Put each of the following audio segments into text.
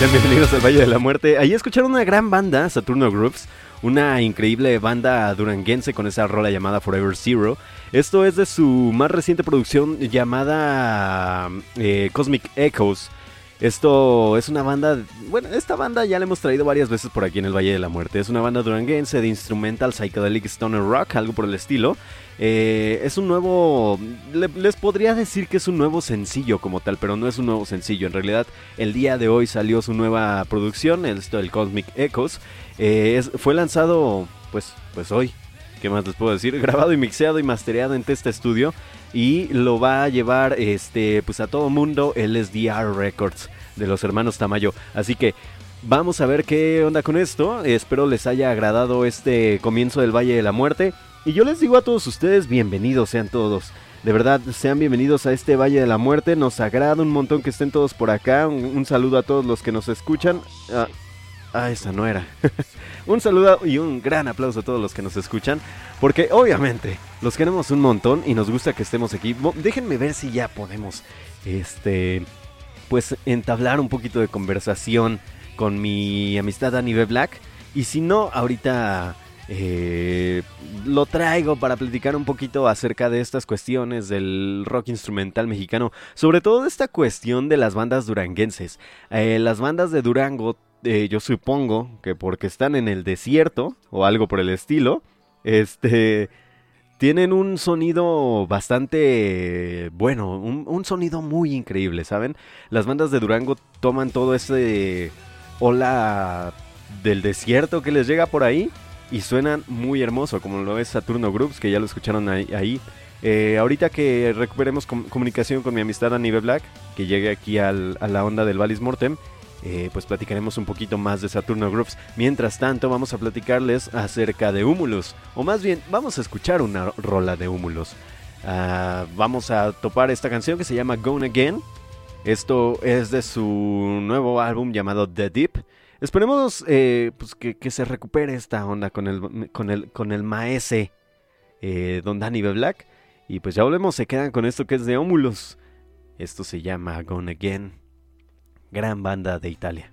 Bienvenidos al Valle de la Muerte. Ahí escucharon una gran banda, Saturno Groups, una increíble banda duranguense con esa rola llamada Forever Zero. Esto es de su más reciente producción llamada eh, Cosmic Echoes. Esto es una banda, bueno, esta banda ya la hemos traído varias veces por aquí en el Valle de la Muerte. Es una banda duranguense de instrumental psychedelic stoner rock, algo por el estilo. Eh, es un nuevo, les podría decir que es un nuevo sencillo como tal, pero no es un nuevo sencillo. En realidad, el día de hoy salió su nueva producción, esto del Cosmic Echoes. Eh, fue lanzado, pues, pues hoy. ¿Qué más les puedo decir? Grabado y mixeado y mastereado en Testa Studio y lo va a llevar, este, pues a todo mundo el SDR Records de los hermanos Tamayo. Así que Vamos a ver qué onda con esto. Espero les haya agradado este comienzo del Valle de la Muerte. Y yo les digo a todos ustedes, bienvenidos sean todos. De verdad, sean bienvenidos a este Valle de la Muerte. Nos agrada un montón que estén todos por acá. Un, saludo a todos los que nos escuchan. Ah, ah esa no era. un saludo y un gran aplauso a todos los que nos escuchan. Porque obviamente los queremos un montón y nos gusta que estemos aquí. Déjenme ver si ya podemos, este, pues entablar un poquito de conversación con mi amistad Annie Black. Y si no, ahorita eh, lo traigo para platicar un poquito acerca de estas cuestiones del rock instrumental mexicano, sobre todo de esta cuestión de las bandas duranguenses. Eh, las bandas de Durango, eh, yo supongo que porque están en el desierto o algo por el estilo, este tienen un sonido bastante bueno, un, un, sonido muy increíble, ¿saben? Las bandas de Durango toman todo ese ola del desierto que les llega por ahí y suenan muy hermoso, como lo es Saturno Groups, que ya lo escucharon ahí. Eh, ahorita que recuperemos comunicación con mi amistad Anibe Black, que llegue aquí a la onda del Valis Mortem, eh, pues platicaremos un poquito más de Saturno Groups. Mientras tanto, vamos a platicarles acerca de Humulus, o más bien, vamos a escuchar una rola de Humulus. Ah, vamos a topar esta canción que se llama Gone Again. Esto es de su nuevo álbum llamado The Deep. Esperemos eh, pues que, se recupere esta onda con el, con el, con el maese eh, Don Danny B. Black. Y pues ya volvemos, se quedan con esto que es de Ómulos. Esto se llama Gone Again. Gran banda de Italia.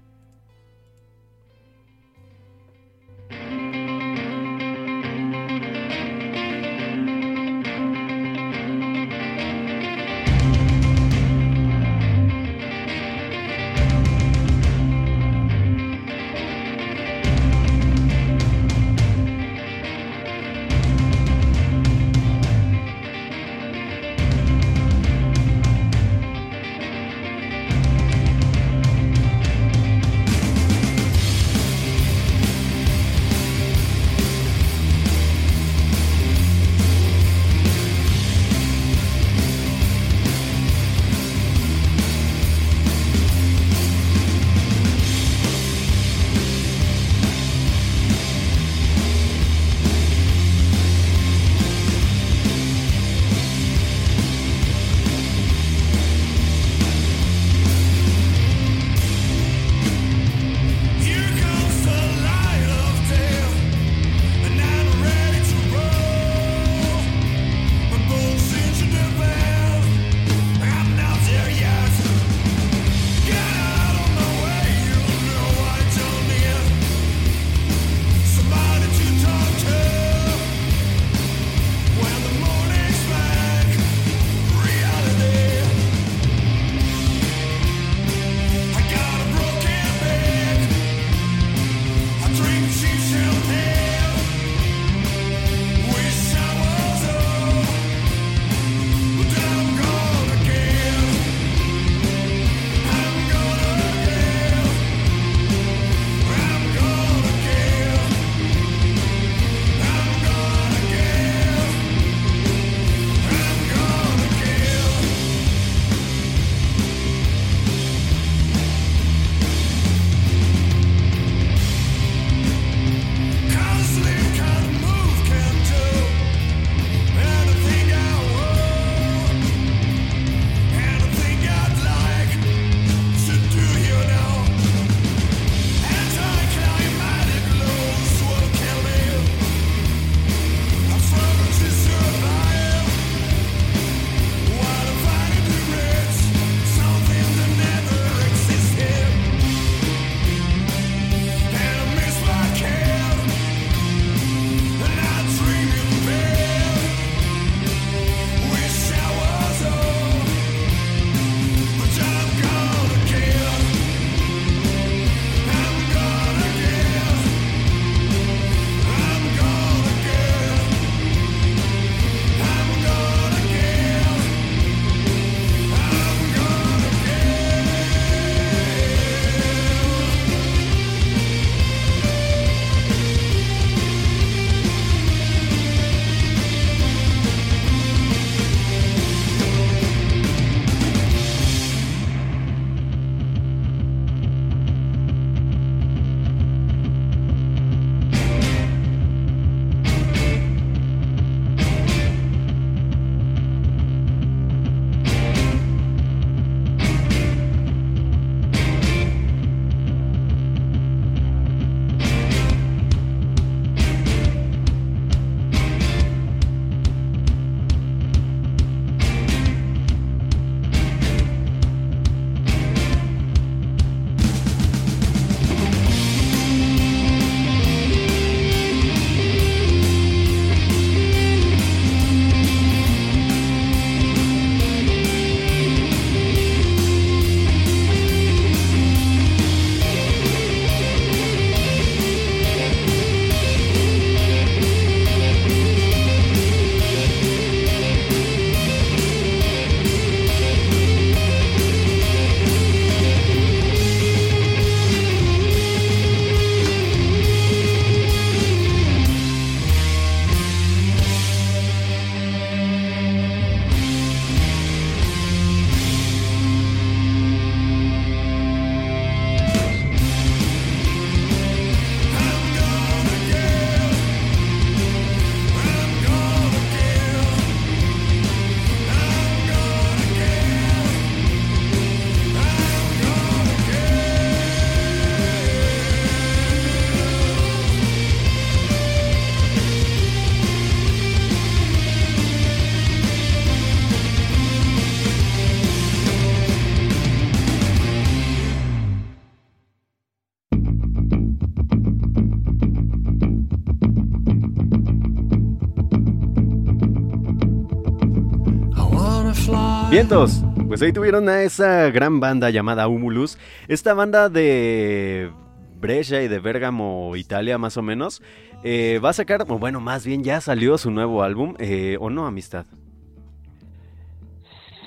Vientos, pues ahí tuvieron a esa gran banda llamada Humulus, esta banda de Brescia y de Bergamo, Italia más o menos, eh, va a sacar, o bueno, más bien ya salió su nuevo álbum, eh, ¿o no, amistad?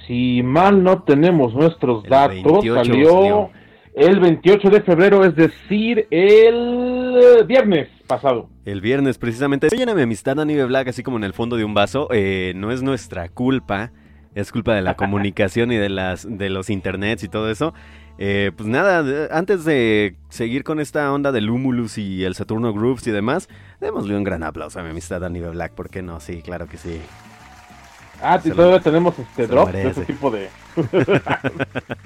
Si mal no tenemos nuestros datos, salió el 28 de febrero, es decir, el viernes pasado. El viernes, precisamente. Oye, mi amistad, Nive Black, así como en el fondo de un vaso, eh, no es nuestra culpa es culpa de la comunicación y de las de los internets y todo eso. Eh, pues nada, antes de seguir con esta onda del Humulus y el Saturno Grooves y demás, démosle un gran aplauso a mi amistad Dani Black, ¿por qué no? Sí, claro que sí. Ah, sí, todavía tenemos este drop de ese tipo de.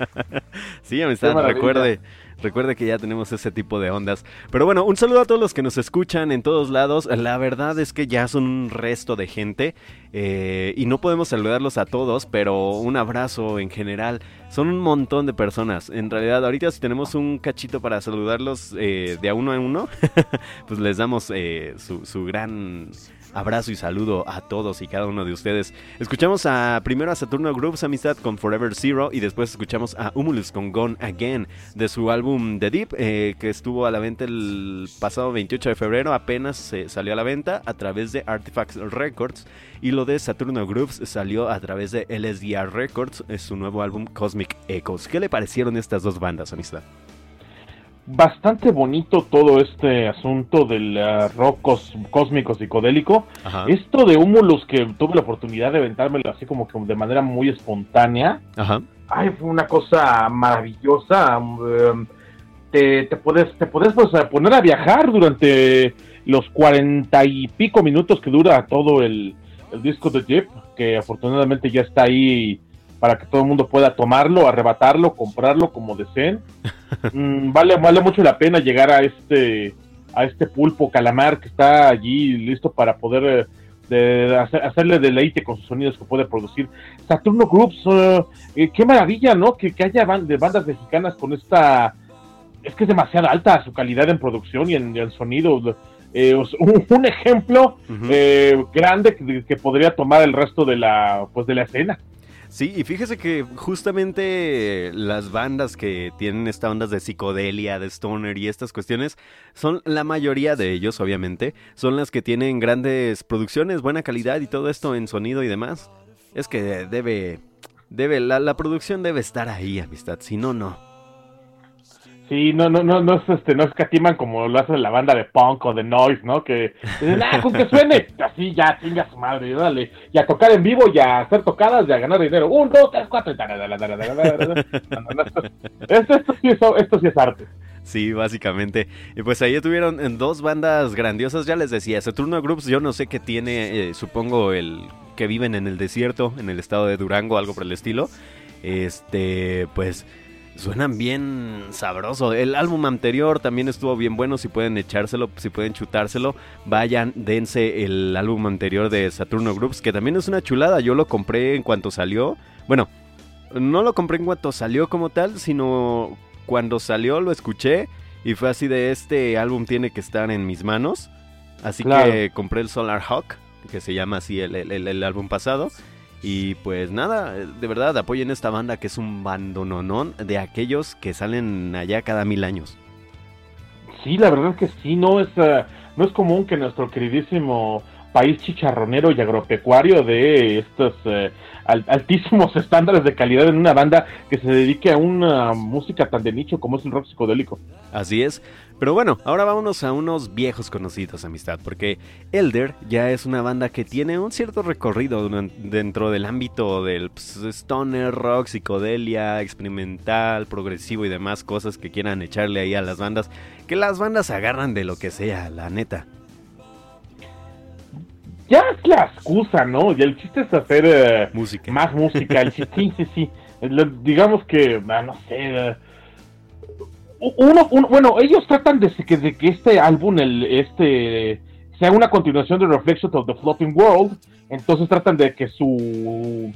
sí, amistad, recuerde. Recuerde que ya tenemos ese tipo de ondas. Pero bueno, un saludo a todos los que nos escuchan en todos lados. La verdad es que ya son un resto de gente eh, y no podemos saludarlos a todos, pero un abrazo en general. Son un montón de personas. En realidad, ahorita si tenemos un cachito para saludarlos eh, de a uno a uno, pues les damos eh, su, su gran Abrazo y saludo a todos y cada uno de ustedes. Escuchamos a primero a Saturno Groups Amistad con Forever Zero y después escuchamos a Humulus con Gone Again de su álbum The Deep eh, que estuvo a la venta el pasado 28 de febrero. Apenas se salió a la venta a través de Artifacts Records y lo de Saturno Groups salió a través de LSDR Records, es su nuevo álbum Cosmic Echoes. ¿Qué le parecieron estas dos bandas, Amistad? Bastante bonito todo este asunto del uh, rock cósmico psicodélico. Esto de Humulus que tuve la oportunidad de aventármelo así como que de manera muy espontánea. Ay, fue una cosa maravillosa. Um, te, puedes, te puedes pues, poner a viajar durante los cuarenta y pico minutos que dura todo el, el disco de Jeep, que afortunadamente ya está ahí para que todo el mundo pueda tomarlo, arrebatarlo, comprarlo como deseen. Mm, vale, vale mucho la pena llegar a este a este pulpo calamar que está allí listo para poder eh, hacerle deleite con sus sonidos que puede producir. Saturno Groups, eh, eh, qué maravilla, ¿no? Que, haya de bandas mexicanas con esta... Es que es demasiado alta su calidad en producción y en, sonido. un, ejemplo grande que, que, podría tomar el resto de la pues de la escena. Sí, y fíjese que justamente las bandas que tienen esta ondas de psicodelia, de stoner y estas cuestiones, son la mayoría de ellos, obviamente, son las que tienen grandes producciones, buena calidad y todo esto en sonido y demás. Es que debe, debe, la, la producción debe estar ahí, amistad, si no, no. Sí, no, no, no, no es este, no escatiman como lo hace la banda de punk o de noise, ¿no? Que ah, con que suene, así ya, chinga su madre, dale, y a tocar en vivo, y a hacer tocadas, y a ganar dinero, un, dos, tres, cuatro, esto, esto, sí es, esto sí es arte. Sí, básicamente. Y pues ahí tuvieron en dos bandas grandiosas, ya les decía, Saturno Groups, yo no sé qué tiene, eh, supongo el que viven en el desierto, en el estado de Durango, algo por el estilo. Este, pues suenan bien sabroso. El álbum anterior también estuvo bien bueno. Si pueden echárselo, si pueden chutárselo, vayan, dense el álbum anterior de Saturno Groups, que también es una chulada. Yo lo compré en cuanto salió. Bueno, no lo compré en cuanto salió como tal, sino cuando salió lo escuché y fue así de este álbum tiene que estar en mis manos. Así que compré el Solar Hawk, que se llama así el álbum pasado. Y pues nada, de verdad apoyen esta banda que es un bandononón de aquellos que salen allá cada mil años. Sí, la verdad que sí, no es, eh, no es común que nuestro queridísimo país chicharronero y agropecuario de estos eh, altísimos estándares de calidad en una banda que se dedique a una música tan de nicho como es el rock psicodélico. Así es. Pero bueno, ahora vámonos a unos viejos conocidos, amistad, porque Elder ya es una banda que tiene un cierto recorrido dentro del ámbito del pues, stoner, rock, psicodelia, experimental, progresivo y demás cosas que quieran echarle ahí a las bandas, que las bandas agarran de lo que sea, la neta ya es la excusa, ¿no? Y el chiste es hacer eh, música. más música. sí, sí, sí. digamos que, ah, no sé. Eh, uno, bueno, ellos tratan de que, de que este álbum, el, este, sea una continuación de Reflections of the Floating World. Entonces tratan de que su.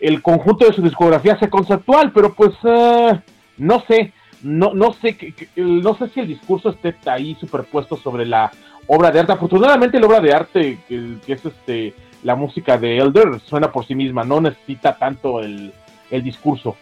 El conjunto de su discografía sea conceptual, pero pues. Eh, no sé. No, no sé no sé si el discurso esté ahí superpuesto sobre la obra de arte. Afortunadamente la obra de arte que, es este la música de Elder suena por sí misma, no necesita tanto el, discurso.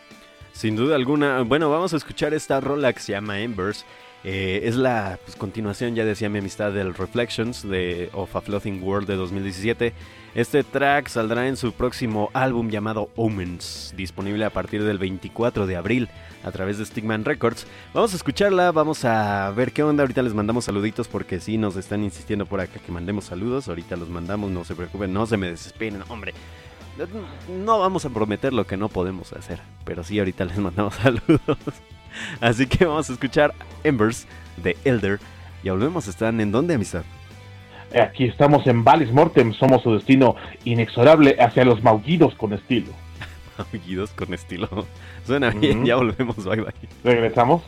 Sin duda alguna. Bueno, vamos a escuchar esta rola que se llama Embers. Eh, es la pues, continuación, ya decía mi amistad, del Reflections de Of a Floating World de 2017. Este track saldrá en su próximo álbum llamado Omens, disponible a partir del 24 de abril a través de Stickman Records. Vamos a escucharla, vamos a ver qué onda. Ahorita les mandamos saluditos porque sí nos están insistiendo por acá que mandemos saludos. Ahorita los mandamos, no se preocupen, no se me desesperen, hombre. No vamos a prometer lo que no podemos hacer, pero sí ahorita les mandamos saludos. Así que vamos a escuchar Embers de Elder. Ya volvemos, ¿están en dónde, amistad? Aquí estamos en Valis Mortem, somos su destino inexorable hacia los maullidos con estilo. maullidos con estilo. Suena bien, ya volvemos, bye bye. Regresamos.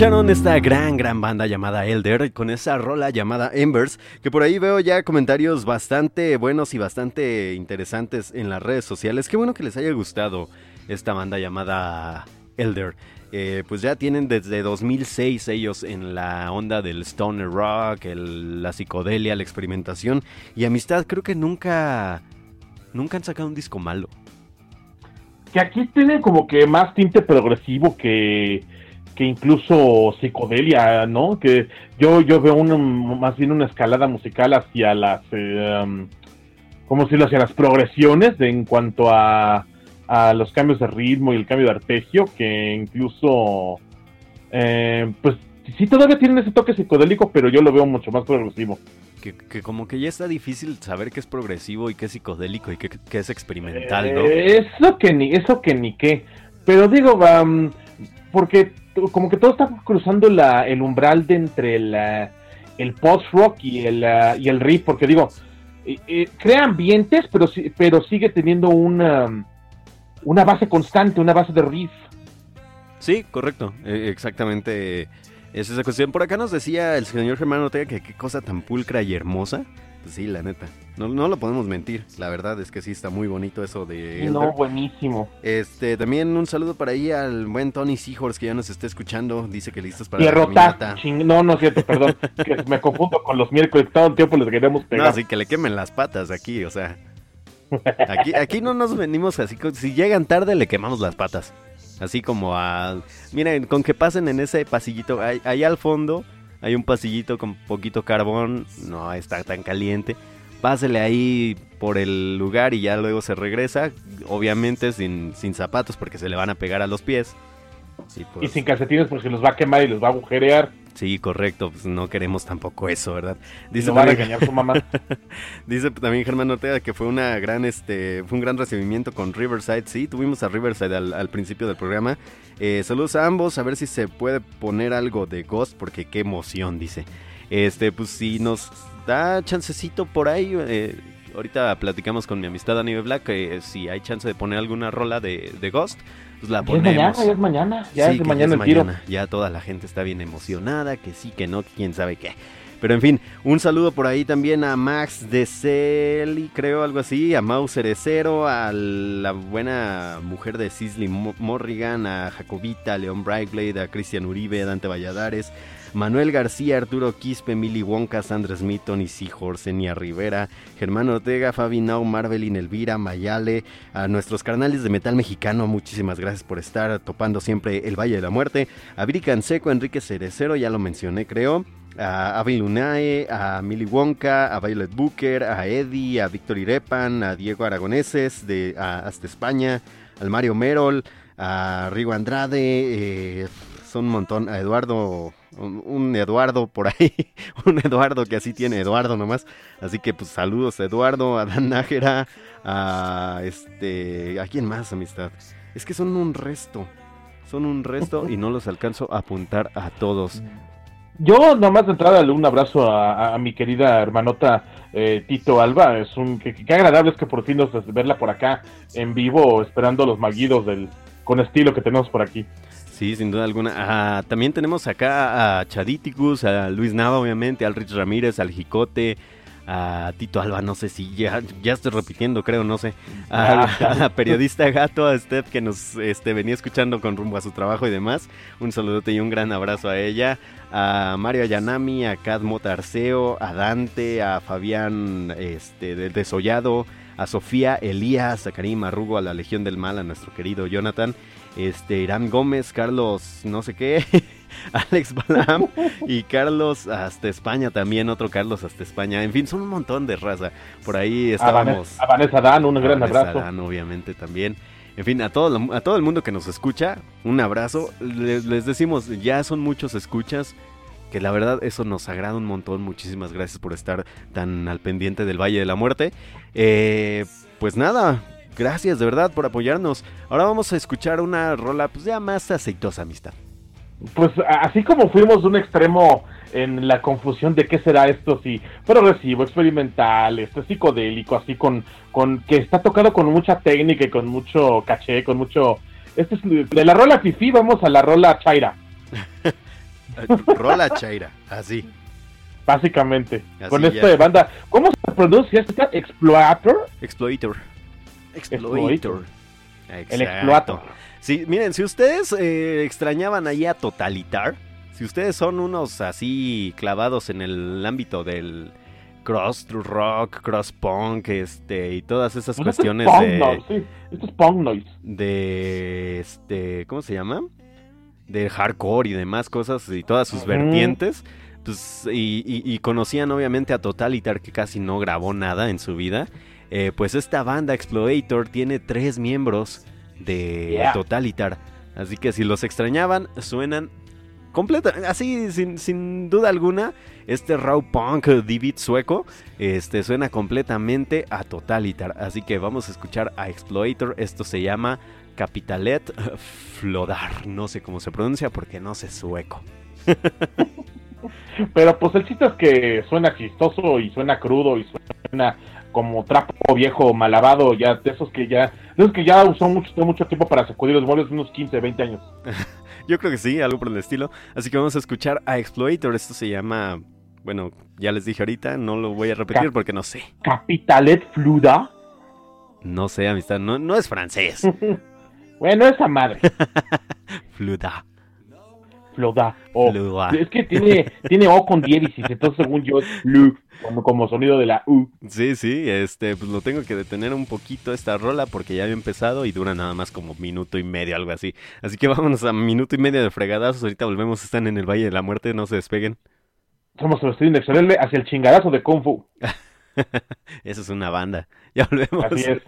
Escucharon esta gran, gran banda llamada Elder con esa rola llamada Embers, que por ahí veo ya comentarios bastante buenos y bastante interesantes en las redes sociales. Qué bueno que les haya gustado esta banda llamada Elder. Eh, pues ya tienen desde 2006 ellos en la onda del stoner rock, la psicodelia, la experimentación y amistad. Creo que nunca, nunca han sacado un disco malo. Que aquí tienen como que más tinte progresivo que que incluso psicodelia, ¿no? Que yo, yo veo más bien una escalada musical hacia las, eh, um, ¿cómo decirlo? Hacia las progresiones de, en cuanto a, a, los cambios de ritmo y el cambio de arpegio, que incluso, eh, pues sí todavía tienen ese toque psicodélico, pero yo lo veo mucho más progresivo. Que, que, como que ya está difícil saber qué es progresivo y qué es psicodélico y qué, es experimental, ¿no? Eh, eso que ni, eso que ni qué. Pero digo, um, porque como que todo está cruzando la, el umbral de entre el post-rock y el, y el riff, porque digo, crea ambientes, pero, pero sigue teniendo una, una base constante, una base de riff. Sí, correcto, e, exactamente. Es esa cuestión. Por acá nos decía el señor Germán Ortega que qué cosa tan pulcra y hermosa. Pues sí, la neta. No, no lo podemos mentir. La verdad es que sí está muy bonito eso de. No, buenísimo. Este, también un saludo para ahí al buen Tony Seahorse que ya nos está escuchando. Dice que listos para la No, no es cierto, perdón. que me confundo con los miércoles. Todo el tiempo les queremos pegar. No, así que le quemen las patas aquí, o sea. Aquí, aquí no nos venimos así. Si llegan tarde, le quemamos las patas. Así como a. Miren, con que pasen en ese pasillito. ahí al fondo hay un pasillito con poquito carbón, no está tan caliente. Pásele ahí por el lugar y ya luego se regresa, obviamente sin, sin zapatos porque se le van a pegar a los pies. Y, pues sin calcetines porque los va a quemar y los va a agujerear. Sí, correcto, pues no queremos tampoco eso, ¿verdad? Dice no va a engañar su mamá. Dice también Germán Ortega que fue una gran este fue un gran recibimiento con Riverside. Sí, tuvimos a Riverside al, principio del programa. Eh, saludos a ambos, a ver si se puede poner algo de Ghost, porque qué emoción, dice. Este, pues si nos da chancecito por ahí, eh, ahorita platicamos con mi amistad Anime Black, que si hay chance de poner alguna rola de, de Ghost, pues la ponemos. Ya es mañana, ya es mañana, ya es mañana el tiro. Ya toda la gente está bien emocionada, que sí, que no, quién sabe qué. Pero en fin, un saludo por ahí también a Max de Celi, creo algo así, a Mauser Cero, a la buena mujer de Sisley Morrigan, a Jacobita, a León Brightblade, a Cristian Uribe, a Dante Valladares, Manuel García, Arturo Quispe, Mili Wonka, Sandra Smith, Tony Seahorse, Nia Rivera, Germán Ortega, Fabi Nau, Marvelin, Elvira, Mayale, a nuestros carnales de metal mexicano, muchísimas gracias por estar topando siempre el Valle de la Muerte, a Viri Canseco, Enrique Cerecero, ya lo mencioné creo, a Avi Lunae, a Milly Wonka, a Violet Booker, a Eddie, a Víctor Irepan, a Diego Aragoneses de Hasta España, al Mario Merol, a Rigo Andrade, eh, son un montón, a Eduardo un, Eduardo por ahí, un Eduardo que así tiene Eduardo nomás. Así que pues saludos a Eduardo, a Dan Nájera, a este, ¿a quién más amistad? Es que son un resto, son un resto y no los alcanzo a apuntar a todos. Yo nomás de entrada un abrazo a, mi querida hermanota eh, Tito Alba. Es un qué agradable es que por fin nos verla por acá en vivo, esperando los maguidos del con estilo que tenemos por aquí. Sí, sin duda alguna. Ah, también tenemos acá a Chaditicus, a Luis Nava, obviamente, al Rich Ramírez, al Jicote, a Tito Alba, no sé si ya, ya estoy repitiendo, creo, no sé. A, la periodista Gato, a Steph, que nos este, venía escuchando con rumbo a su trabajo y demás. Un saludote y un gran abrazo a ella. A Mario Ayanami, a Cadmo Tarceo, a Dante, a Fabián este, del Desollado, a Sofía Elías, a Karim Arrugo, a la Legión del Mal, a nuestro querido Jonathan este, Irán Gómez, Carlos no sé qué, Alex Balam y Carlos hasta España también, otro Carlos hasta España. En fin, son un montón de raza. Por ahí estábamos. A Vanessa Dan, un gran abrazo. Dan, obviamente también. En fin, a todo, a todo el mundo que nos escucha, un abrazo. Les, les decimos, ya son muchos escuchas que la verdad eso nos agrada un montón. Muchísimas gracias por estar tan al pendiente del Valle de la Muerte. Eh, pues nada, Gracias de verdad por apoyarnos. Ahora vamos a escuchar una rola pues ya más aceitosa, amistad. Pues así como fuimos de un extremo en la confusión de qué será esto, si progresivo, experimental, este psicodélico, así con, con que está tocado con mucha técnica y con mucho caché, con mucho... Este es de la rola Fifi, vamos a la rola Chaira. Rola Chaira, así. Básicamente. con esta de banda. ¿Cómo se pronuncia esta? ¿Explorator? Exploitor. Exploitor. El Exploator. Sí, miren, si ustedes eh, extrañaban ahí a Totalitar, si ustedes son unos así clavados en el ámbito del cross rock, cross punk, este y todas esas pues cuestiones de sí. Esto es punk noise. de este, ¿cómo se llama? De hardcore y demás cosas y todas sus vertientes. Pues, y, conocían obviamente a Totalitar que casi no grabó nada en su vida. Eh, pues esta banda Explorator tiene tres miembros de Totalitar. Así que si los extrañaban, suenan completa, así sin, sin, duda alguna, este raw punk d sueco este, suena completamente a Totalitar. Así que vamos a escuchar a Explorator. Esto se llama Capitalet Flodar. No sé cómo se pronuncia porque no sé sueco. Pero pues el chiste es que suena chistoso y suena crudo y suena como trapo viejo malabado, ya de esos que ya, de esos que ya usó mucho, mucho tiempo para sacudir los muebles, unos 15, 20 años. Yo creo que sí, algo por el estilo. Así que vamos a escuchar a Exploiter. Esto se llama, bueno, ya les dije ahorita, no lo voy a repetir porque no sé. Capitalet Fluda. No sé, amistad, no, no es francés. bueno, esa madre. Fluda. Floda. Es que tiene, tiene O con diéresis, entonces según yo es Lu, como, sonido de la U. Sí, sí, este, pues lo tengo que detener un poquito esta rola porque ya había empezado y dura nada más como minuto y medio, algo así. Así que vámonos a minuto y medio de fregadazos, ahorita volvemos, están en el Valle de la Muerte, no se despeguen. Somos el estudio excelente hacia el chingadazo de Kung Fu. Eso es una banda. Ya volvemos. Así es.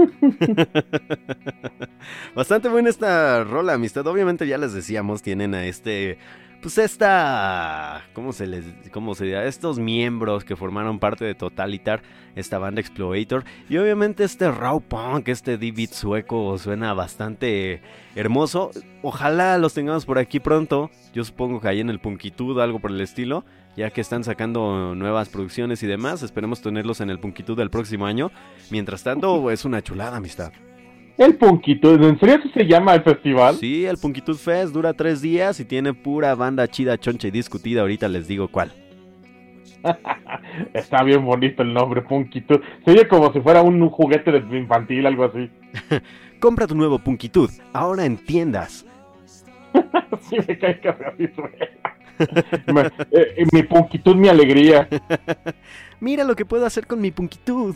Bastante buena esta rola, amistad. Obviamente ya les decíamos, tienen a este pues esta, ¿cómo se les, cómo se dirá? Estos miembros que formaron parte de Totalitar, esta banda Explorator, y obviamente este raw punk, este D-beat sueco suena bastante hermoso. Ojalá los tengamos por aquí pronto. Yo supongo que ahí en el Punkitud, algo por el estilo, ya que están sacando nuevas producciones y demás. Esperemos tenerlos en el Punkitud del próximo año. Mientras tanto, es una chulada, amistad. El Punkitud, ¿en serio se llama el festival? Sí, el Punkitud Fest dura tres días y tiene pura banda chida, choncha y discutida. Ahorita les digo cuál. Está bien bonito el nombre, Punkitud. Se oye como si fuera un juguete de infantil, algo así. Compra tu nuevo Punkitud, ahora en tiendas. sí, me cae así eh, mi Punkitud, mi alegría. Mira lo que puedo hacer con mi Punkitud.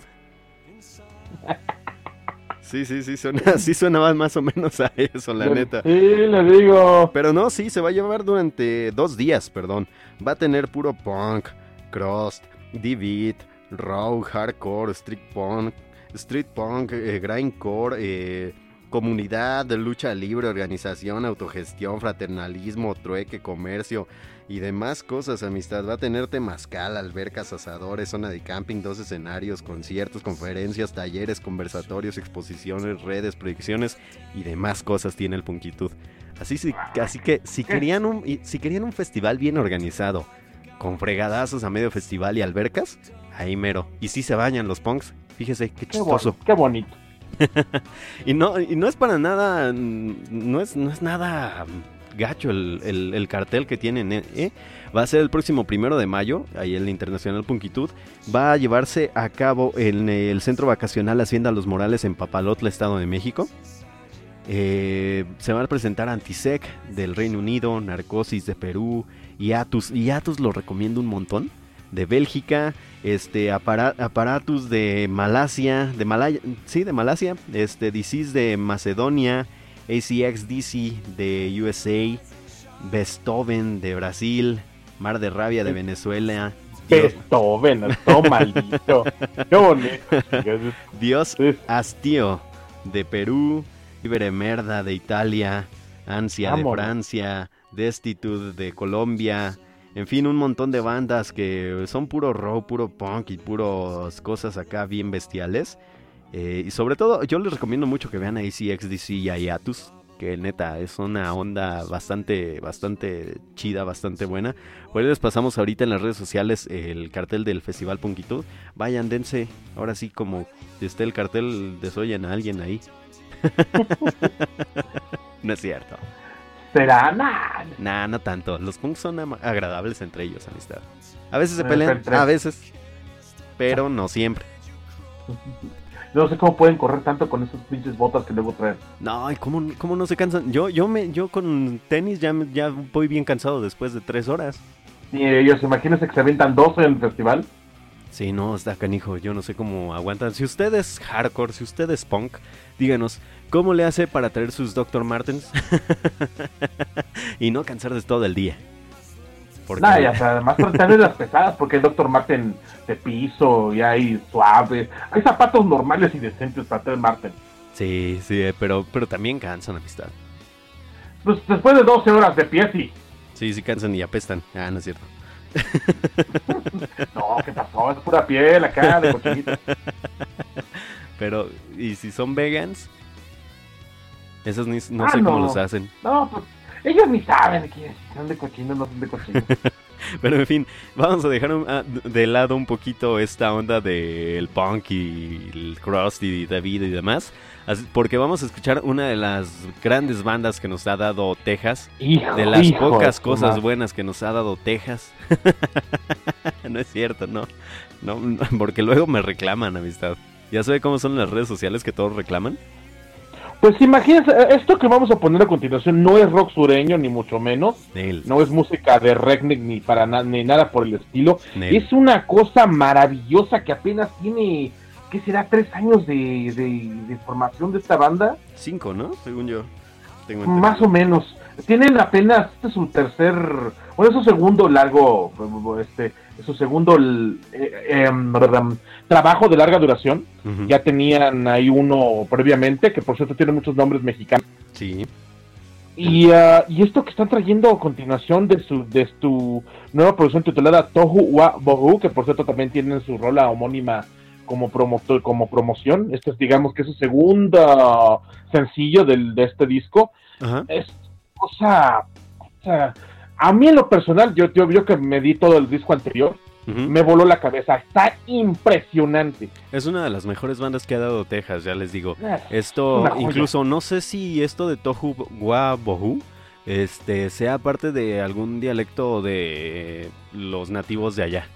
Sí, sí, sí, suena, sí suena más o menos a eso, la neta. Sí, le digo. Pero no, sí, se va a llevar durante dos días, perdón. Va a tener puro punk, crust, D-beat, raw, hardcore, street punk, street punk, eh, grindcore, eh, comunidad lucha libre, organización, autogestión, fraternalismo, trueque, comercio y demás cosas, amistad. Va a tener temazcal, albercas, asadores, zona de camping, dos escenarios, conciertos, conferencias, talleres, conversatorios, exposiciones, redes, proyecciones y demás cosas tiene el Punkitud. Así, así que si querían, un, si querían un festival bien organizado, con fregadazos a medio festival y albercas, ahí mero. Y si se bañan los punks, fíjese qué chistoso. Qué, bonito. y, no, y no es para nada, no es, no es nada gacho el, cartel que tienen. ¿eh? ¿eh? Va a ser el próximo primero de mayo, ahí en la Internacional Punquitud. Va a llevarse a cabo en el Centro Vacacional Hacienda Los Morales en Papalotla, Estado de México. Eh, se van a presentar Antisec del Reino Unido, Narcosis de Perú, y Atus. Y Atus lo recomiendo un montón. De Bélgica, este Aparatus de Malasia, de Malaya, sí, de Malasia, este Disease de Macedonia, ACX DC de USA, Beethoven de Brasil, Mar de Rabia de Venezuela. Beethoven, todo maldito. Dios Hastío de Perú, Iberemerda de Italia, Ansia de Francia, Destitude de Colombia, en fin, un montón de bandas que son puro rock, puro punk y puros cosas acá bien bestiales. Eh, y sobre todo, yo les recomiendo mucho que vean a ACXDC y a Yatus, que neta es una onda bastante, bastante chida, bastante buena. Por les pasamos ahorita en las redes sociales el cartel del Festival Punkitud. Vayan, dense, ahora sí como esté el cartel, desoyen a alguien ahí. no es cierto. ¿Será? Nah. nah, no tanto. Los punks son agradables entre ellos, amistad. A veces se pelean, a veces, pero no siempre. No sé cómo pueden correr tanto con esas pinches botas que luego traen. No, ¿cómo, cómo no se cansan? Yo, yo, me, yo con tenis ya, ya voy bien cansado después de tres horas. Y ellos, imagínense que se avientan 12 en el festival. Sí, no, está canijo. Yo no sé cómo aguantan. Si usted es hardcore, si usted es punk, díganos, ¿cómo le hace para traer sus Dr. Martens? y no cansar de todo el día. Porque... además tratar las pesadas, porque el Dr. Marten de piso y hay suaves. Hay zapatos normales y decentes para el Marten. Sí, sí, eh, pero, pero también cansan, amistad. Pues después de 12 horas de pie, sí. Sí, sí cansan y apestan. Ah, no es cierto. no, ¿qué pasó? Es pura piel acá de cochinita. Pero, ¿y si son vegans? Esos ni, no ah, sé cómo los hacen. No, pues ellos ni saben que son de cochino, no son de cochino. Pero en fin, vamos a dejar ah, de lado un poquito esta onda del punk y el crust y David y demás. Porque vamos a escuchar una de las grandes bandas que nos ha dado Texas. de las pocas cosas buenas que nos ha dado Texas. no es cierto, no. no. Porque luego me reclaman, amistad. ¿Ya sabe cómo son las redes sociales que todos reclaman? Pues imagínense, esto que vamos a poner a continuación no es rock sureño, ni mucho menos. No es música de redneck ni para ni nada por el estilo. Es una cosa maravillosa que apenas tiene, ¿qué será? ¿Tres años de, formación de esta banda? Cinco, ¿no? Según yo. Más o menos. Tienen apenas, este es su tercer, bueno, es su segundo largo, este, su segundo eh, em, trabajo de larga duración. Ya tenían ahí uno previamente, que por cierto tiene muchos nombres mexicanos. Sí. Y, ah, y esto que están trayendo a continuación de su, de su nueva producción titulada Tohu Wa Bohu, que por cierto también tienen su rola homónima como promotor, como promoción. Este es digamos que es su segundo sencillo del, de este disco. Es cosa, a mí en lo personal, yo, yo, yo que me di todo el disco anterior, me voló la cabeza. Está impresionante. Es una de las mejores bandas que ha dado Texas, ya les digo. Ah, esto, incluso, no sé si esto de Tohu Wa Bohu este, sea parte de algún dialecto de los nativos de allá.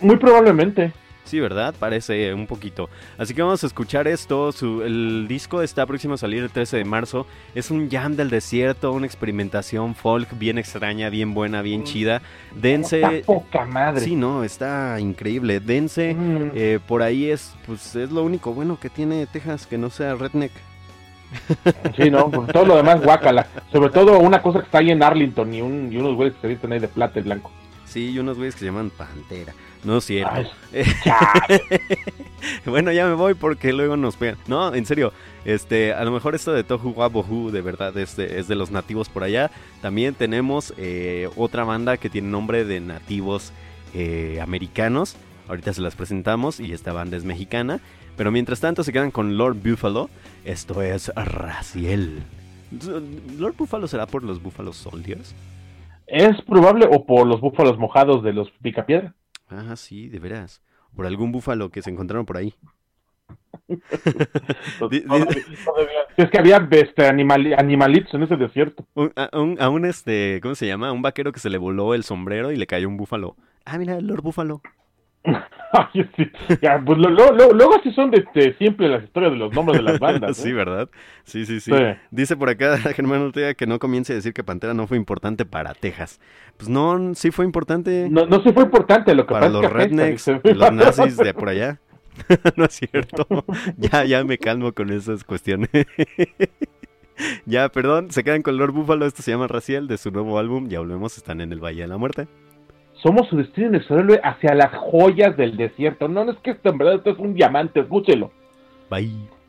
Muy probablemente. Sí, ¿verdad? Parece un poquito. Así que vamos a escuchar esto. el disco está próximo a salir el 13 de marzo. Es un jam del desierto, una experimentación folk bien extraña, bien buena, bien mm. chida. Dense. Está poca madre. Sí, no, está increíble. Dense. Mm. Eh, por ahí es, pues, es lo único bueno que tiene Texas, que no sea redneck. Sí, no, todo lo demás guácala. Sobre todo una cosa que está ahí en Arlington y, unos güeyes que se visten ahí de plata y blanco. Sí, y unos güeyes que se llaman Pantera. No es cierto. bueno, ya me voy porque luego nos pegan. No, en serio. Este, a lo mejor esto de Tohu Wabohu de verdad es de, es de los nativos por allá. También tenemos eh, otra banda que tiene nombre de nativos eh, americanos. Ahorita se las presentamos y esta banda es mexicana. Pero mientras tanto se quedan con Lord Buffalo. Esto es Raciel. ¿Lord Buffalo será por los Buffalo Soldiers? Es probable o por los búfalos mojados de los Picapiedra. Ah, sí, de veras. Por algún búfalo que se encontraron por ahí. es que había este, animalitos en ese desierto. a, un, este, ¿cómo se llama? un vaquero que se le voló el sombrero y le cayó un búfalo. Ah, mira, el Lord Búfalo. pues luego así son de, este, siempre las historias de los nombres de las bandas. sí, ¿verdad? Sí, sí, sí, Dice por acá Germán Ortega que no comience a decir que Pantera no fue importante para Texas. Pues no, sí fue importante. No, no sí fue importante lo que Para los rednecks, los nazis de por allá. no es cierto. ya, ya me calmo con esas cuestiones. ya, perdón, se quedan con Lord Búfalo. Esto se llama Racial de su nuevo álbum. Ya volvemos, están en el Valle de la Muerte. Somos su destino inexorable hacia las joyas del desierto. No, no es que esto en verdad esto es un diamante, escúchelo. Bye.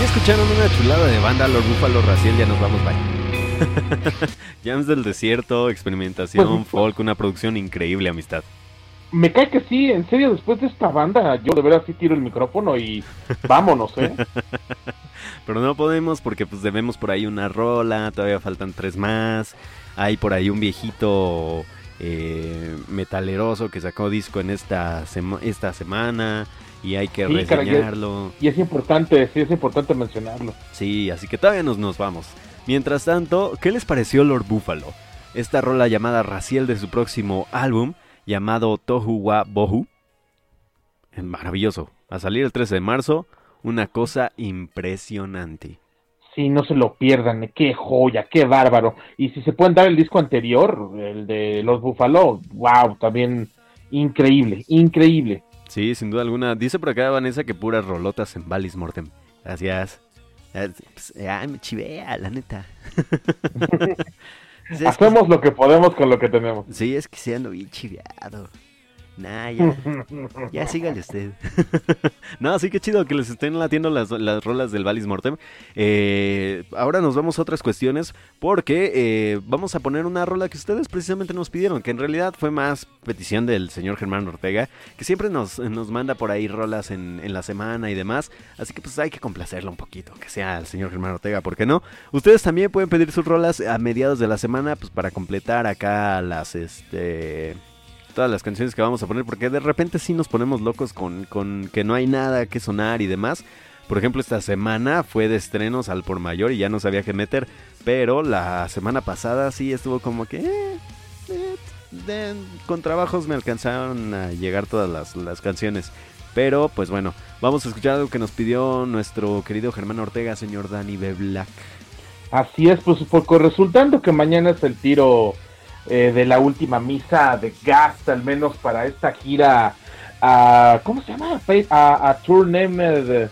Escucharon una chulada de banda, Lord Buffalo Raciel, ya nos vamos, bye. Jams del desierto, experimentación, pues, folk, una producción increíble, amistad. Me cae que sí, en serio, después de esta banda, yo de verdad sí tiro el micrófono y vámonos, ¿eh? Pero no podemos porque pues debemos por ahí una rola, todavía faltan tres más. Hay por ahí un viejito eh, metaleroso que sacó disco en esta, esta semana y hay que reseñarlo. Y es importante, sí es importante mencionarlo. Sí, así que todavía nos, nos vamos. Mientras tanto, ¿qué les pareció Lord Buffalo? Esta rola llamada Raciel de su próximo álbum llamado Tohu Wa Bohu. Maravilloso. A salir el 13 de marzo, una cosa impresionante. Sí, no se lo pierdan, qué joya, qué bárbaro. Y si se pueden dar el disco anterior, el de Los Buffalo, wow, también increíble, increíble. Sí, sin duda alguna. Dice por acá Vanessa que puras rolotas en Valis Mortem. Gracias. Pues, me chivea, la neta. Hacemos lo que podemos con lo que tenemos. Sí, es que se ando bien chiveado. Nah, ya. ya sígale usted. no, sí que chido que les estén latiendo las, las rolas del Valis Mortem. Eh, ahora nos vamos a otras cuestiones porque eh, vamos a poner una rola que ustedes precisamente nos pidieron, que en realidad fue más petición del señor Germán Ortega, que siempre nos, nos manda por ahí rolas en, en la semana y demás. Así que pues hay que complacerlo un poquito, que sea el señor Germán Ortega, ¿por qué no? Ustedes también pueden pedir sus rolas a mediados de la semana, pues para completar acá las, este todas las canciones que vamos a poner, porque de repente sí nos ponemos locos con, con que no hay nada que sonar y demás. Por ejemplo, esta semana fue de estrenos al por mayor y ya no sabía qué meter, pero la semana pasada sí estuvo como que... Eh, eh, con trabajos me alcanzaron a llegar todas las, las canciones. Pero pues bueno, vamos a escuchar algo que nos pidió nuestro querido Germán Ortega, señor Danny B. Black. Así es, pues, pues resultando que mañana es el tiro eh, de la última misa de Gast, al menos para esta gira a, ¿cómo se llama? A, a Tour Named,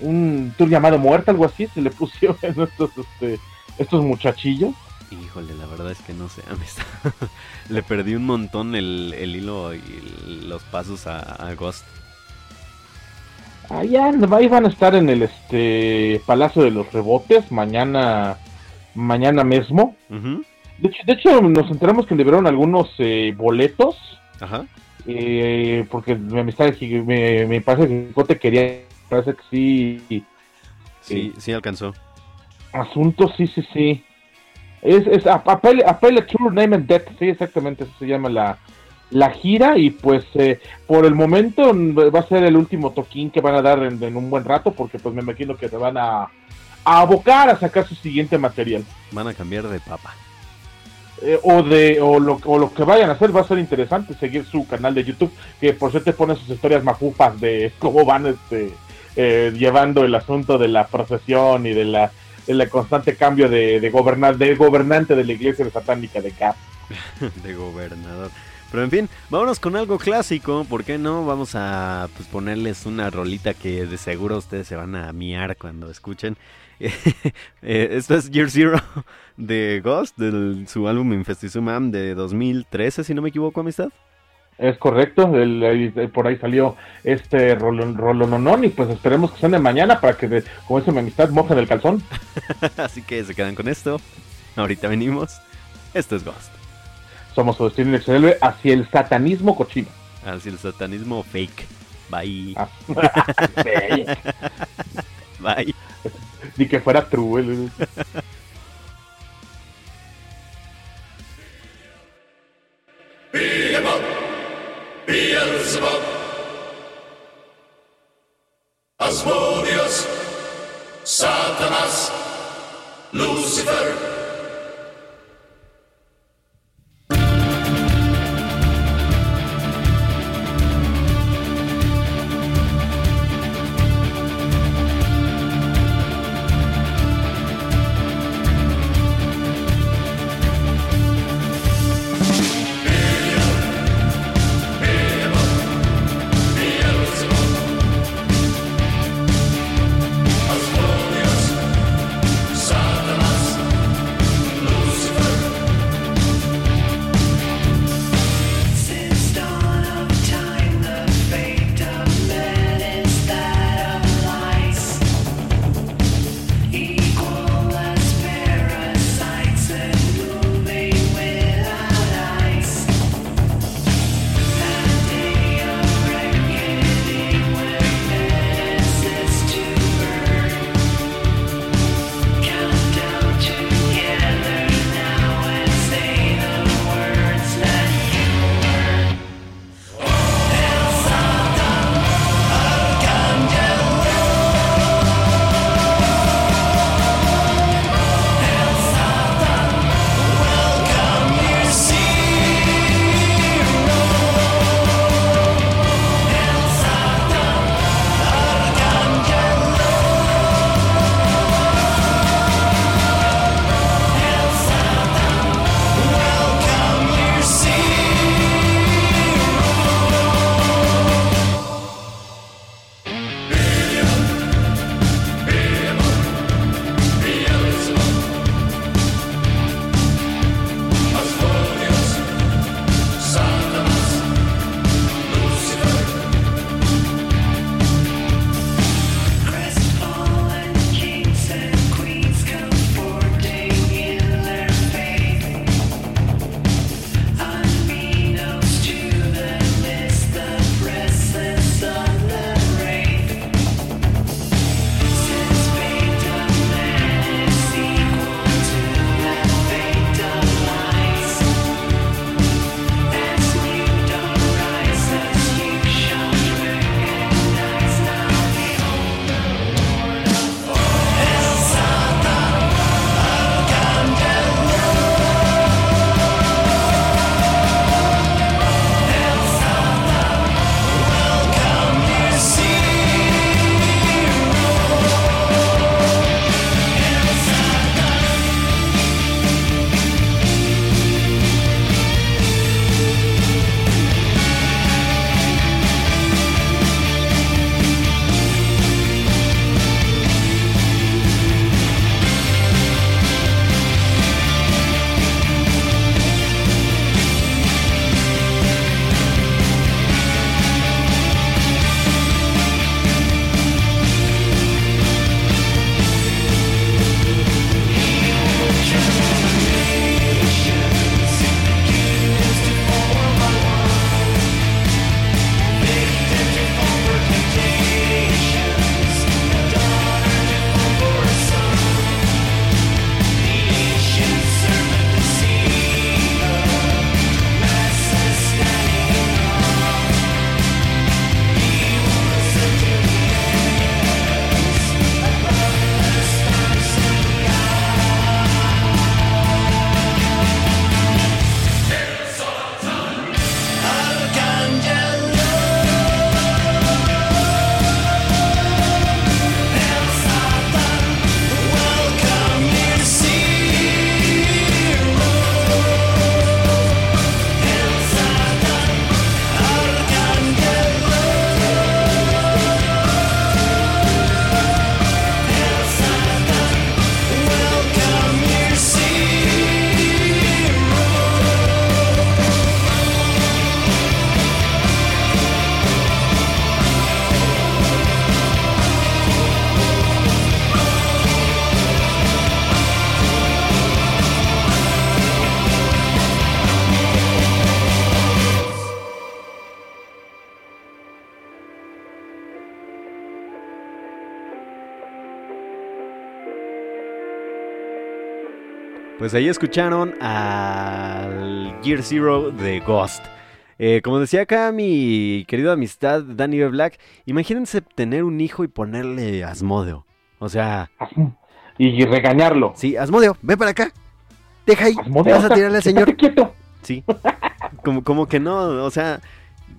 un tour llamado Muerte, algo así, se le pusieron estos, este, estos muchachillos. Híjole, la verdad es que no sé, le perdí un montón el, el hilo y los pasos a, Ghost. Allá ahí van a estar en el este Palacio de los Rebotes mañana mañana mismo. De hecho, nos enteramos que liberaron algunos eh, boletos. Ajá. Eh, porque mi amistad, me, me parece que Cote quería, parece que sí. Sí, sí alcanzó. Asuntos, sí, sí, sí. Es, es Appel, True Name and Death, sí, exactamente, eso se llama la, la gira. Y pues eh, por el momento va a ser el último toquín que van a dar en, un buen rato, porque pues me imagino que te van a, a abocar a sacar su siguiente material. Van a cambiar de papa. Eh, o de o lo, o lo que vayan a hacer va a ser interesante seguir su canal de YouTube que por te pone sus historias majufas de cómo van este eh, llevando el asunto de la procesión y de la, constante cambio de, de gobernante de la iglesia satánica de Cap. de gobernador. Pero en fin, vámonos con algo clásico, ¿por qué no? Vamos a pues, ponerles una rolita que de seguro ustedes se van a miar cuando escuchen. Eh, esto es Year Zero de Ghost, de su álbum Infestizumam de 2013, si no me equivoco, amistad. Es correcto, por ahí salió este rolononón y pues esperemos que suene mañana para que, como dice mi amistad, mojen el calzón. Así que se quedan con esto. Ahorita venimos. Esto es Ghost. Somos su destino inexorable hacia el satanismo cochino. Hacia el satanismo fake. Bye. Ah, Bye. Ni que fuera true. Beelzebub, Beelzebub, Asmodeus, Satanas, Lucifer. Pues ahí escucharon al Gear Zero de Ghost. Eh, como decía acá mi querido amistad Danny B. Black, imagínense tener un hijo y ponerle Asmodeo. O sea... Y regañarlo. Sí, Asmodeo, ven para acá. Deja ahí. Asmodeo, vas a tirarle al señor. quieto. Sí. Como, como que no, o sea...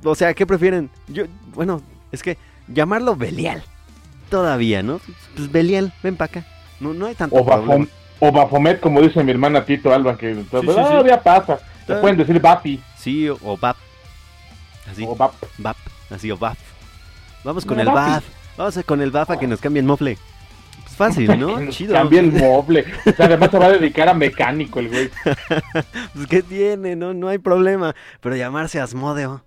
O sea, ¿qué prefieren? Yo, bueno, es que llamarlo Belial. Todavía, ¿no? Pues Belial, ven para acá. No, no hay tanto o problema. O Bafomet, como dice mi hermana Tito Alba, que todavía pasa. Se pueden decir Bapi. Sí, o, Bap. Así. O Bap. Bap. Así, o Bap. Vamos con el Bap. Vamos con el Bap a que nos cambien mofle. Pues fácil, ¿no? Chido. Cambien mofle. O sea, además se va a dedicar a mecánico el güey. pues, ¿qué tiene? No, no hay problema. Pero llamarse Asmodeo.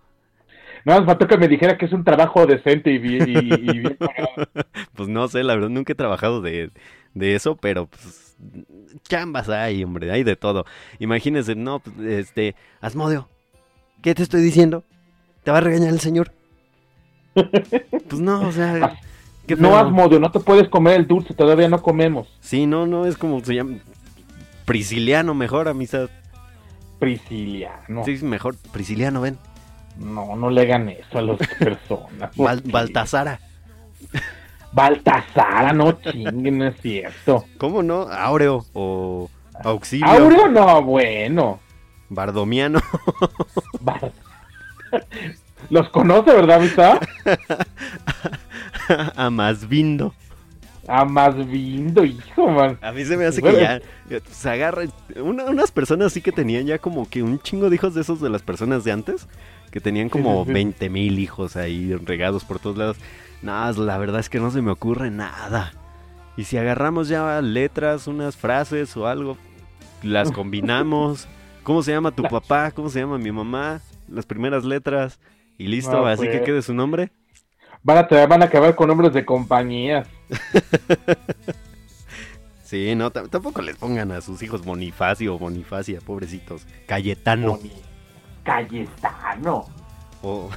No, me faltó que me dijera que es un trabajo decente y bien, y, y bien pagado. Pues no sé, la verdad, nunca he trabajado de, de eso, pero pues chambas hay, hombre, hay de todo. Imagínense, no, pues, este, Asmodeo, ¿qué te estoy diciendo? ¿Te va a regañar el señor? pues no, o sea... no, Asmodeo, no te puedes comer el dulce, todavía no comemos. Sí, no, no, es como se llama... Prisciliano mejor, amistad. Prisciliano. Sí, mejor, Prisciliano, ven. No, no le hagan eso a las personas. Baltasara. Baltasara, no chinguen, no es cierto. ¿Cómo no? Aureo o Auxilio. Aureo no, bueno. Bardomiano. Los conoce, ¿verdad, Vista? A más vindo. A más vindo, hijo, man. A mí se me hace que ya se agarra. unas personas sí que tenían ya como que un chingo de hijos de esos de las personas de antes. Que tenían como 20 mil hijos ahí regados por todos lados. No, la verdad es que no se me ocurre nada. Y si agarramos ya letras, unas frases o algo, las combinamos. ¿Cómo se llama tu papá? ¿Cómo se llama mi mamá? Las primeras letras. Y listo, así que pues. quede su nombre. Van a, van a acabar con nombres de compañías. sí, no, tampoco les pongan a sus hijos Bonifacio o Bonifacia, pobrecitos. Cayetano. Cayetano. O...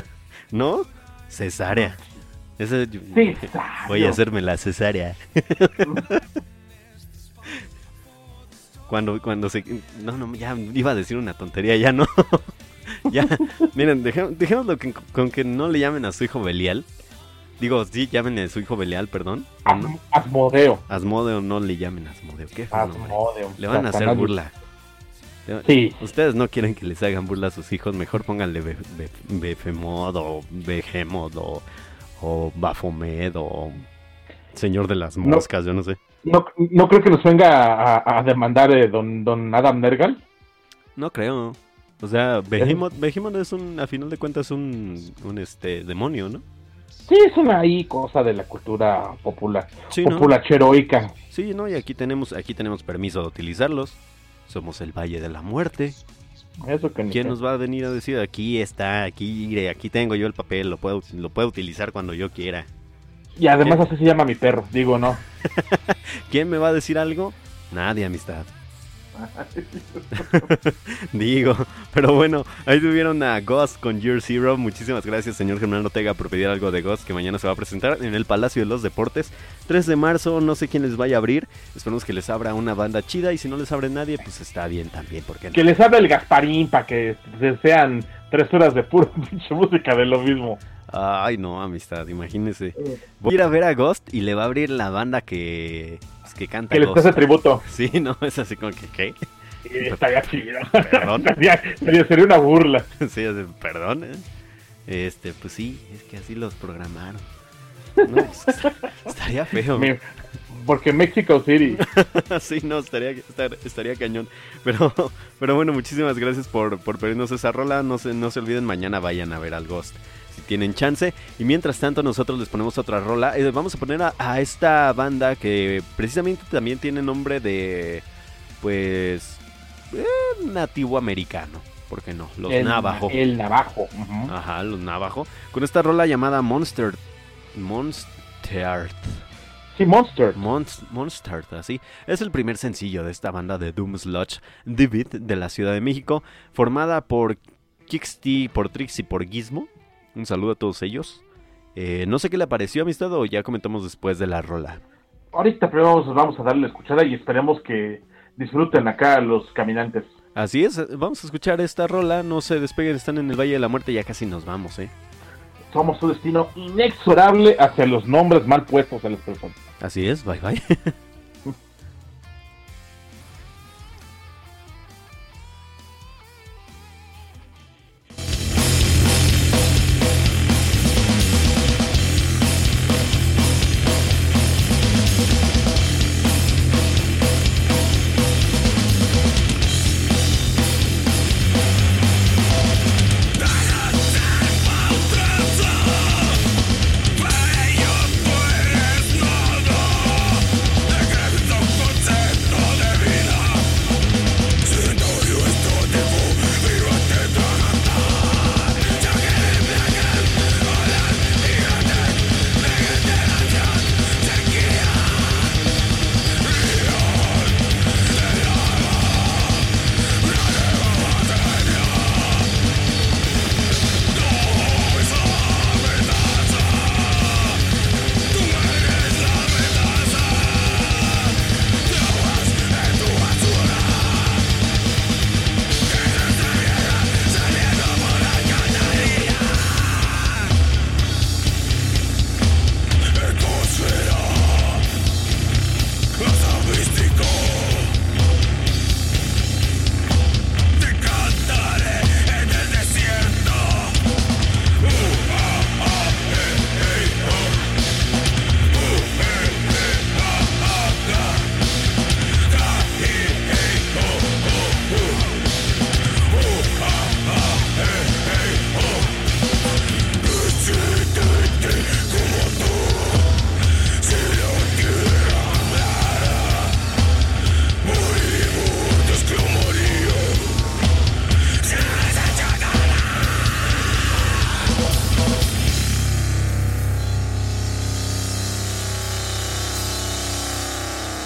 ¿No? Cesárea voy a hacerme la cesárea. cuando, cuando se... No, no, ya iba a decir una tontería, ya no. ya, miren, dejemos, lo que, con que no le llamen a su hijo Belial. Digo, sí, llamen a su hijo Belial, perdón. Asmodeo. Asmodeo, no le llamen Asmodeo. ¿Qué Asmodeo. Le van a hacer burla. Sí. Ustedes no quieren que les hagan burla a sus hijos, mejor pónganle Befemod o Behemoth o Bafomed o Señor de las Moscas, yo no sé. No, no creo que nos venga a, demandar eh, don, don Adam Nergal. No creo. O sea, Behemoth, Behemoth es un, a final de cuentas, un, un este demonio, ¿no? Sí, es una ahí cosa de la cultura popular, sí, populacheroica. Sí, no, y aquí tenemos, aquí tenemos permiso de utilizarlos. Somos el Valle de la Muerte. ¿Quién nos va a venir a decir aquí está, aquí, aquí tengo yo el papel, lo puedo, lo puedo utilizar cuando yo quiera? Y además así se llama mi perro, digo no. ¿Quién me va a decir algo? Nadie, amistad. Digo, pero bueno, ahí tuvieron a Ghost con Year Zero. Muchísimas gracias, señor Germán Ortega, por pedir algo de Ghost que mañana se va a presentar en el Palacio de los Deportes. 3 de marzo, no sé quién les vaya a abrir. Esperemos que les abra una banda chida y si no les abre nadie, pues está bien también. Porque que les abra el Gasparín para que sean tres horas de pura música de lo mismo. Ay, no, amistad, imagínese. Voy a ir a ver a Ghost y le va a abrir la banda que que canta. Que les hace tributo. Sí, no, es así como que, estaría chido. Perdón. sería, una burla. Sí, perdón. ¿eh? Este, pues sí, es que así los programaron. No, pues, estaría feo. porque Mexico City. sí, no, estaría, estaría cañón. Pero, pero bueno, muchísimas gracias por, por pedirnos esa rola. No se, no se olviden, mañana vayan a ver al Ghost tienen chance. Y mientras tanto nosotros les ponemos otra rola. Eh, vamos a poner a, esta banda que precisamente también tiene nombre de, pues, eh, nativo americano. ¿Por qué no? Los Navajo. El Navajo. Ajá, los Navajo. Con esta rola llamada Monster. Monster. Sí, Monster. Monster, así. Es el primer sencillo de esta banda de Doom Sludge Divid de la Ciudad de México, formada por Kixty, por Trix y por Gizmo. Un saludo a todos ellos. Eh, no sé qué le pareció, amistad, o ya comentamos después de la rola. Ahorita primero vamos, a darle la escuchada y esperemos que disfruten acá los caminantes. Así es, vamos a escuchar esta rola, no se despeguen, están en el Valle de la Muerte, ya casi nos vamos, ¿eh? Somos su destino inexorable hacia los nombres mal puestos a las personas. Así es, bye bye.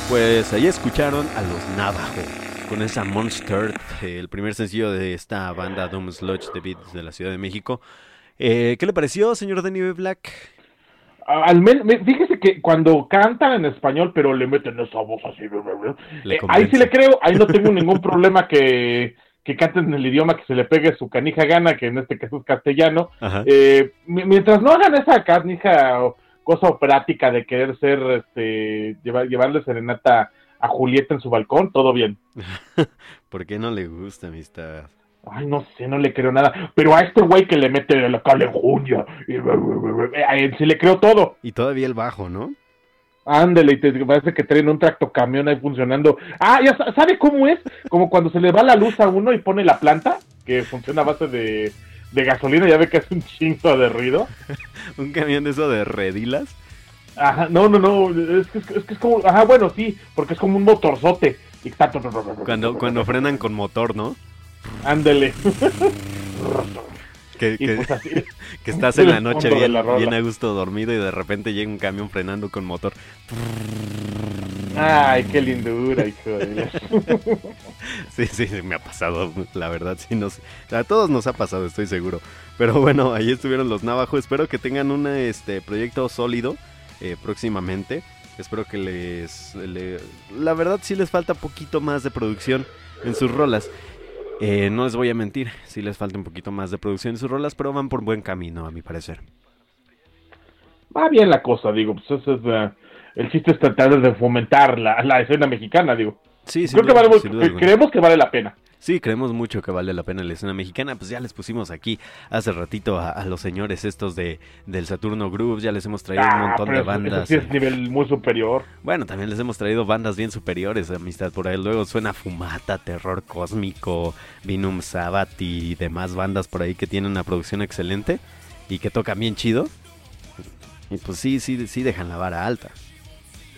Pues ahí escucharon a los Navajo con esa Monster, el primer sencillo de esta banda Doom Sludge de Beats de la Ciudad de México. Eh, ¿Qué le pareció, señor Danny Black? Al fíjese que cuando cantan en español, pero le meten esa voz así, eh, ahí sí le creo, ahí no tengo ningún problema que, que canten en el idioma que se le pegue su canija gana, que en este caso es castellano. Eh, mientras no hagan esa canija cosa operática de querer ser, este, llevar, llevarle serenata a Julieta en su balcón, todo bien. ¿Por qué no le gusta, amistad? Ay, no sé, no le creo nada. Pero a este güey que le mete la calenjuña, a él sí le creo todo. Y todavía el bajo, ¿no? Ándale, y te parece que traen un tractocamión ahí funcionando. Ah, ya sabe cómo es, como cuando se le va la luz a uno y pone la planta, que funciona a base de de gasolina, ya ve que es un chingo de ruido. un camión de eso de redilas. Ajá, no, no, no, es que es, como, ajá, bueno, sí, porque es como un motorzote. Cuando, cuando frenan con motor, ¿no? Ándele. que, pues que, estás en la noche bien, bien a gusto dormido y de repente llega un camión frenando con motor. Ay, qué lindura, hijo de Sí, sí, me ha pasado, la verdad, sí, nos, a todos nos ha pasado, estoy seguro. Pero bueno, ahí estuvieron los Navajo, espero que tengan un este, proyecto sólido eh, próximamente. Espero que les... la verdad sí les falta poquito más de producción en sus rolas. Eh, no les voy a mentir, sí les falta un poquito más de producción en sus rolas, pero van por buen camino, a mi parecer. Va bien la cosa, digo, pues eso es... Uh el chiste es tratar de fomentar la, la escena mexicana, digo. Sí, Creo que, creemos que vale la pena. Sí, creemos mucho que vale la pena la escena mexicana. Pues ya les pusimos aquí hace ratito a, los señores estos de del Saturno Group. Ya les hemos traído un ah, montón de bandas. sí es nivel muy superior. Bueno, también les hemos traído bandas bien superiores, amistad. Por ahí luego suena Fumata, Terror Cósmico, Vinum Sabbath y demás bandas por ahí que tienen una producción excelente y que tocan bien chido. Y pues sí, sí, sí dejan la vara alta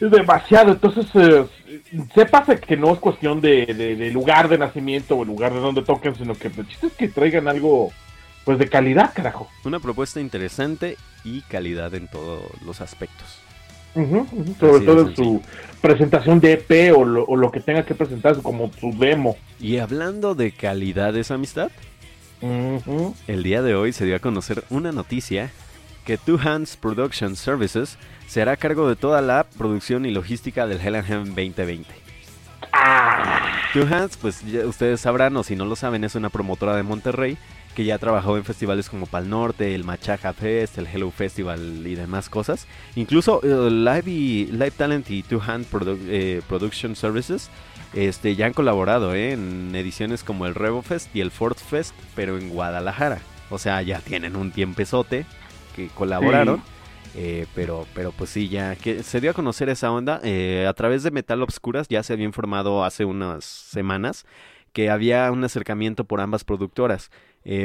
demasiado. Entonces, eh, sepas que no es cuestión de, lugar de nacimiento o el lugar de donde toquen, sino que el chiste es que traigan algo pues de calidad, carajo. Una propuesta interesante y calidad en todos los aspectos. Sobre todo en su presentación de EP o lo, que tenga que presentarse como su demo. Y hablando de calidad de esa amistad, el día de hoy se dio a conocer una noticia que Two Hands Production Services se hará cargo de toda la producción y logística del Hell and 2020. Ah, Two Hands, pues ustedes sabrán, o si no lo saben, es una promotora de Monterrey que ya ha trabajado en festivales como Pal Norte, el Machaca Fest, el Hello Festival y demás cosas. Incluso eh, Live, y, Live Talent y Two Hand eh, Production Services este, ya han colaborado ¿eh? en ediciones como el Revo Fest y el Ford Fest, pero en Guadalajara. O sea, ya tienen un tiempezote que colaboraron. Eh, pero, pero pues sí, ya que se dio a conocer esa onda eh, a través de Metal Obscuras, ya se había informado hace unas semanas que había un acercamiento por ambas productoras,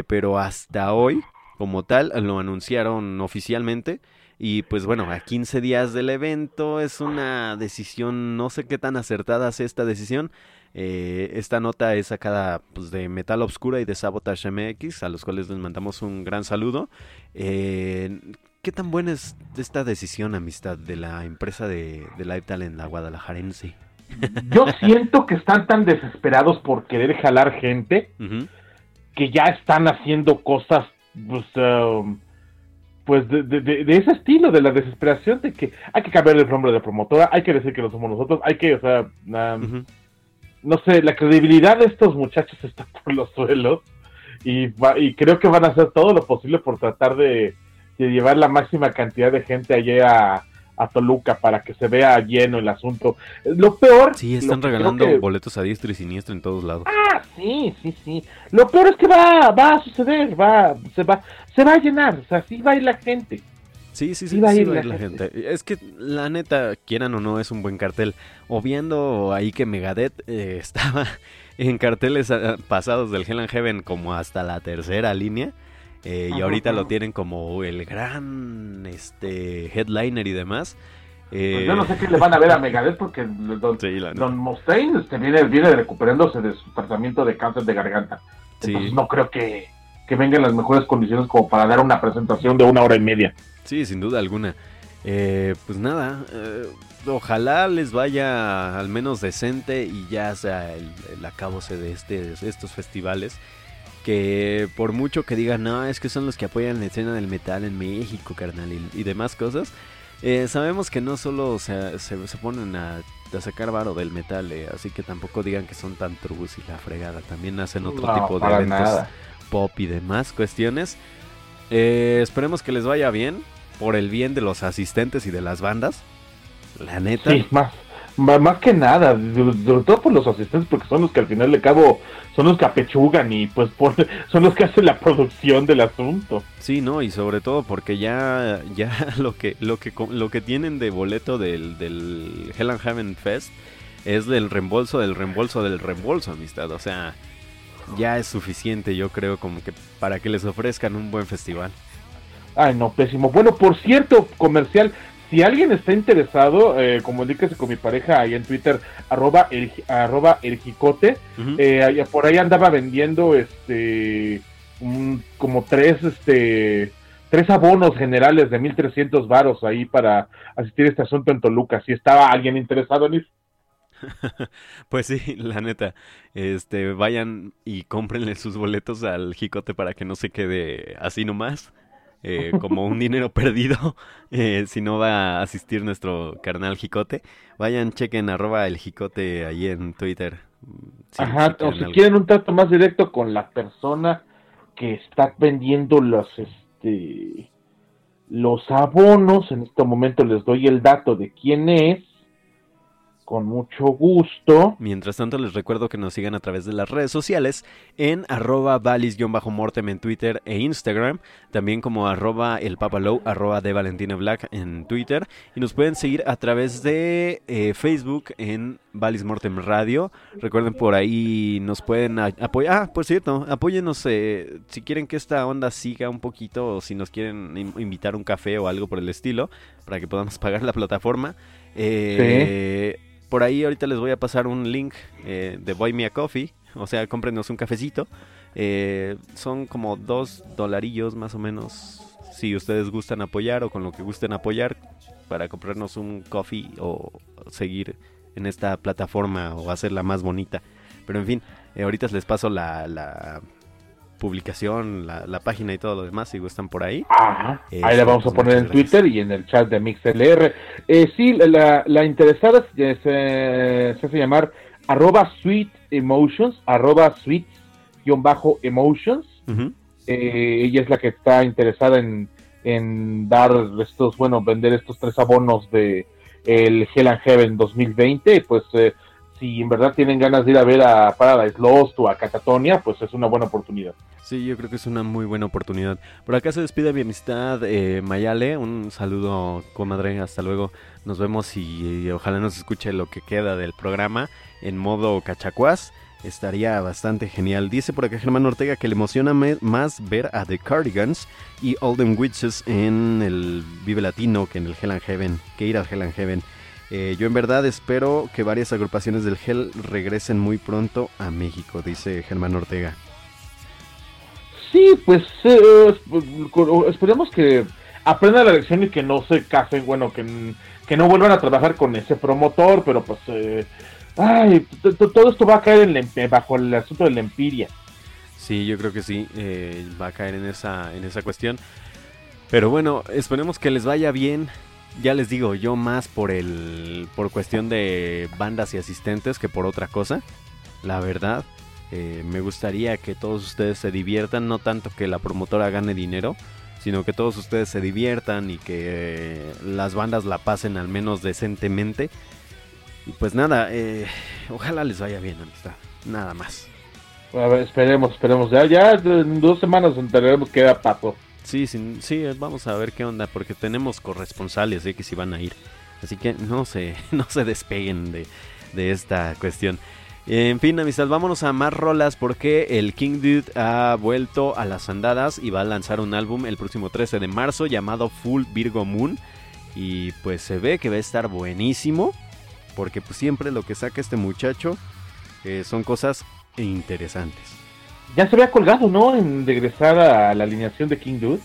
pero hasta hoy, como tal, lo anunciaron oficialmente. Y pues bueno, a 15 días del evento es una decisión, no sé qué tan acertada es esta decisión. Eh, esta nota es sacada pues, de Metal Obscura y de Sabotage MX, a los cuales les mandamos un gran saludo. Eh, ¿Qué tan buena es esta decisión, amistad, de la empresa de, de Live Talent, la guadalajarense? Yo siento que están tan desesperados por querer jalar gente que ya están haciendo cosas pues, um, pues de, de, ese estilo, de la desesperación de que hay que cambiar el nombre de promotora, hay que decir que no somos nosotros, hay que, o sea, no sé, la credibilidad de estos muchachos está por los suelos y, y creo que van a hacer todo lo posible por tratar de, llevar la máxima cantidad de gente allá a, a Toluca para que se vea lleno el asunto. Lo peor. Sí, están regalando boletos a diestro y siniestro en todos lados. Ah, sí, sí, sí. Lo peor es que va, va a suceder, va, se va, se va a llenar, o sea, sí va a ir la gente. Sí, sí, sí, va, a ir, la, gente. Es que la neta, quieran o no, es un buen cartel. O viendo ahí que Megadeth eh, estaba en carteles ah, pasados del Hell and Heaven como hasta la tercera línea. Eh, y ahorita lo tienen como el gran este headliner y demás. Pues yo no sé qué le van a ver a Megadeth porque Don, Mustaine este, viene, viene recuperándose de su tratamiento de cáncer de garganta. Entonces no creo que, que venga en las mejores condiciones como para dar una presentación de una hora y media. Sí, sin duda alguna. Eh, pues nada, eh, ojalá les vaya al menos decente y ya sea el, el acabose de, este, de estos festivales que por mucho que digan, no, es que son los que apoyan la escena del metal en México, carnal, y, demás cosas, eh, sabemos que no solo se, se, ponen a, sacar varo del metal, eh, así que tampoco digan que son tan trubus y la fregada, también hacen otro tipo de eventos pop y demás cuestiones. Eh, esperemos que les vaya bien, por el bien de los asistentes y de las bandas, la neta. Sí, más, más que nada, sobre todo por los asistentes, porque son los que al final de cabo son los que apechugan y pues son los que hacen la producción del asunto. Sí, no, y sobre todo porque ya, ya lo que, lo que, lo que tienen de boleto del, del Hell and Heaven Fest es del reembolso del reembolso del reembolso, amistad. O sea, ya es suficiente, yo creo, como que para que les ofrezcan un buen festival. Ay, no, pésimo. Bueno, por cierto, comercial, si alguien está interesado, eh, comuníquese con mi pareja ahí en Twitter, arroba el, arroba el jicote. Eh, por ahí andaba vendiendo este como tres, este tres abonos generales de 1300 varos ahí para asistir a este asunto en Toluca. Si estaba alguien interesado en eso. pues sí, la neta, este, vayan y cómprenle sus boletos al jicote para que no se quede así nomás. Eh, como un dinero perdido eh, si no va a asistir nuestro carnal Jicote. Vayan, chequen arroba el Jicote ahí en Twitter. Ajá, o si quieren un trato más directo con la persona que está vendiendo los, este, los abonos, en este momento les doy el dato de quién es con mucho gusto. Mientras tanto, les recuerdo que nos sigan a través de las redes sociales en arroba valis-mortem en Twitter e Instagram, también como arroba el papalow, arroba de Valentina Black en Twitter, y nos pueden seguir a través de eh, Facebook en Valis Mortem Radio. Recuerden por ahí nos pueden apoyar. Ah, por cierto, apóyenos eh, si quieren que esta onda siga un poquito o si nos quieren invitar un café o algo por el estilo para que podamos pagar la plataforma. Eh, por ahí ahorita les voy a pasar un link eh, de Buy Me a Coffee. O sea, cómprenos un cafecito. Eh, son como dos dolarillos más o menos. Si ustedes gustan apoyar o con lo que gusten apoyar para comprarnos un coffee o seguir en esta plataforma o hacerla más bonita. Pero en fin, eh, ahorita les paso la, la publicación, la, página y todo lo demás, si gustan por ahí. Ajá. ahí la este, vamos a poner en Twitter y en el chat de MixLR. Eh, sí, la, la interesada se, se, hace llamar arroba sweet emotions, arroba sweet-emotions. Eh, ella es la que está interesada en, en dar estos, bueno, vender estos tres abonos de el Hell and Heaven 2020, pues eh, si en verdad tienen ganas de ir a ver a Paradise Lost o a Catatonia, pues es una buena oportunidad. Sí, yo creo que es una muy buena oportunidad. Por acá se despide mi amistad eh, Mayale, un saludo comadre, hasta luego. Nos vemos y, ojalá nos escuche lo que queda del programa en modo cachacuás. Estaría bastante genial. Dice por acá Germán Ortega que le emociona más ver a The Cardigans y Olden Witches en el Vive Latino que en el Hell and Heaven, que ir al Hell and Heaven. Eh, yo en verdad espero que varias agrupaciones del Hell regresen muy pronto a México, dice Germán Ortega. Sí, pues eh, esperemos que aprendan la lección y que no se casen, bueno, que, que no vuelvan a trabajar con ese promotor, pero pues, eh, ay, todo esto va a caer en bajo el asunto de la empiria. Sí, yo creo que sí, va a caer en esa, en esa cuestión. Pero bueno, esperemos que les vaya bien ya les digo, yo más por el por cuestión de bandas y asistentes que por otra cosa. La verdad, eh, me gustaría que todos ustedes se diviertan, no tanto que la promotora gane dinero, sino que todos ustedes se diviertan y que eh, las bandas la pasen al menos decentemente. Y pues nada, eh, ojalá les vaya bien, amistad. Nada más. A ver, esperemos, esperemos. Ya, ya en dos semanas enteraremos que queda pato. Sí, sí, sí, vamos a ver qué onda, porque tenemos corresponsales de que si van a ir. Así que no se, no se despeguen de, de esta cuestión. En fin, amistad, vámonos a más rolas porque el King Dude ha vuelto a las andadas y va a lanzar un álbum el próximo 13 de marzo llamado Full Virgo Moon. Y pues se ve que va a estar buenísimo porque pues siempre lo que saca este muchacho eh, son cosas interesantes ya se había colgado, ¿no? En regresar a la alineación de King Dude.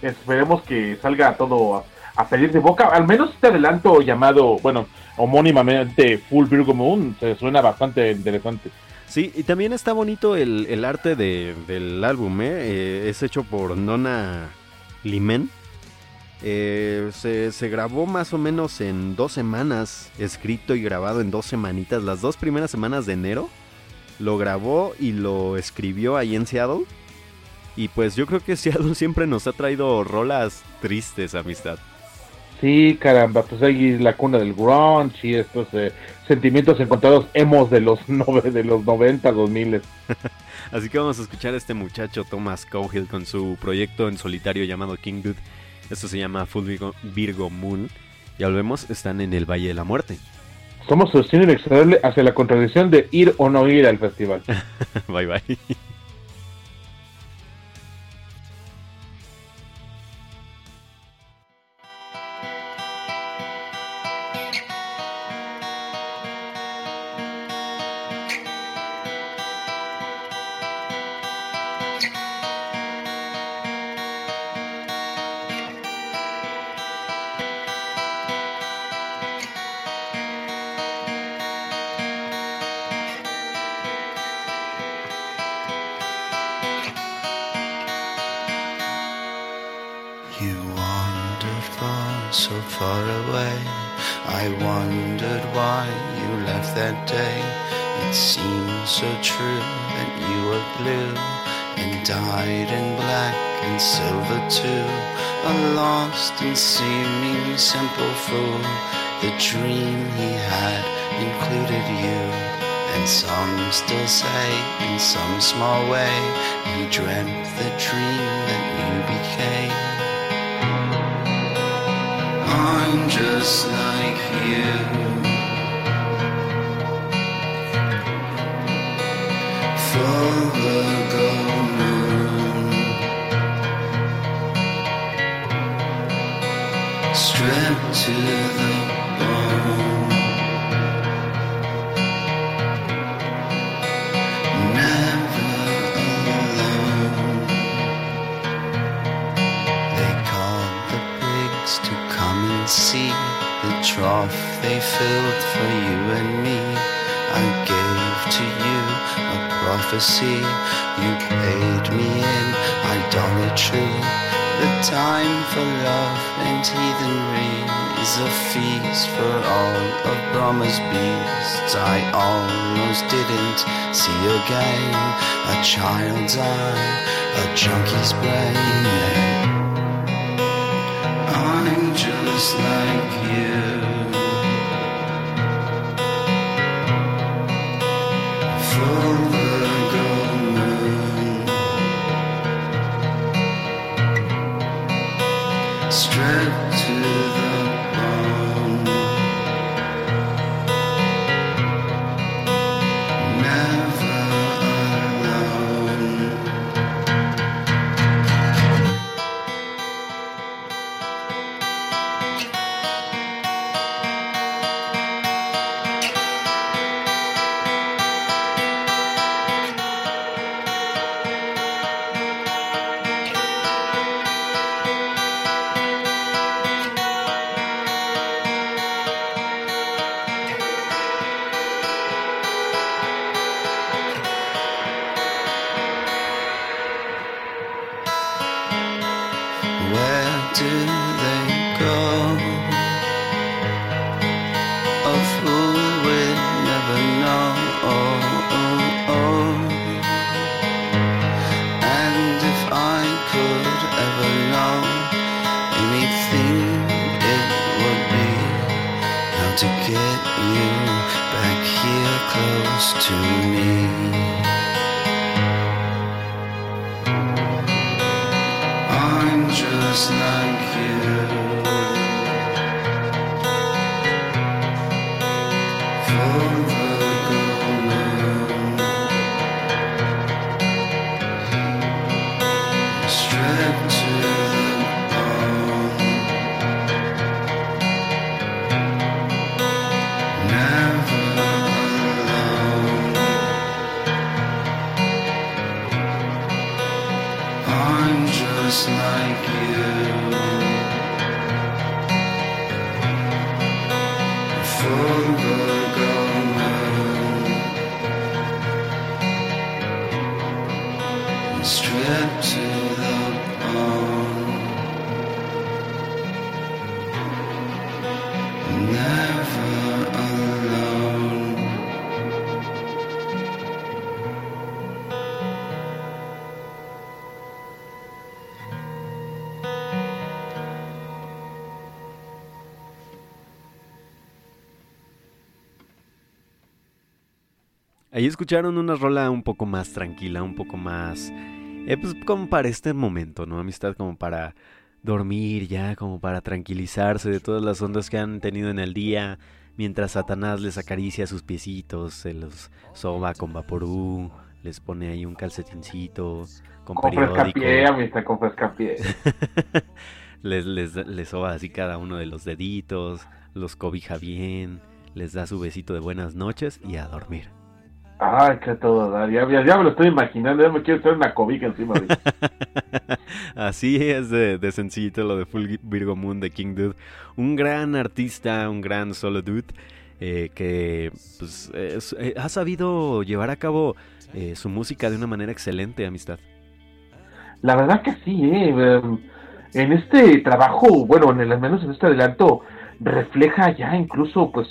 Esperemos que salga todo a, pedir de boca. Al menos este adelanto llamado, bueno, homónimamente Full Virgo Moon, se suena bastante interesante. Sí, y también está bonito el, arte del álbum, ¿eh? ¿eh? Es hecho por Nona Limen. Eh, se, se, grabó más o menos en dos semanas, escrito y grabado en dos semanitas, las dos primeras semanas de enero lo grabó y lo escribió ahí en Seattle. Y pues yo creo que Seattle siempre nos ha traído rolas tristes, amistad. Sí, caramba, pues ahí la cuna del grunge y estos eh, sentimientos encontrados hemos de los, de los 90, 2000. Así que vamos a escuchar a este muchacho Thomas Cowhill con su proyecto en solitario llamado King Dude. Esto se llama Full Virgo, Virgo Moon. Ya volvemos, están en el Valle de la Muerte. Somos sostenible inexorable hacia la contradicción de ir o no ir al festival. bye bye. song still say in some small way. You dreamt the dream that you became. I'm just like you. For the gold moon, stripped to. Prophecy. You paid me in idolatry. The time for love and heathenry is a feast for all of Brahma's beasts. I almost didn't see again a child's eye, a junkie's brain. I'm just like escucharon una rola un poco más tranquila, un poco más... Eh, pues como para este momento, ¿no? Amistad como para dormir ya, como para tranquilizarse de todas las ondas que han tenido en el día, mientras Satanás les acaricia sus piecitos, se los soba con vaporú, les pone ahí un calcetincito con, periódico. amistad, con frescapié. les, les, les soba así cada uno de los deditos, los cobija bien, les da su besito de buenas noches y a dormir. Ay, qué todo dar. Ya, me lo estoy imaginando. Ya me quiero hacer una cobija encima de Así es de, de, sencillito lo de Full Virgo Moon de King Dude. Un gran artista, un gran solo dude. Eh, que pues, eh, ha sabido llevar a cabo eh, su música de una manera excelente, amistad. La verdad que sí, em, en este trabajo, bueno, en el, al menos en este adelanto, refleja ya incluso pues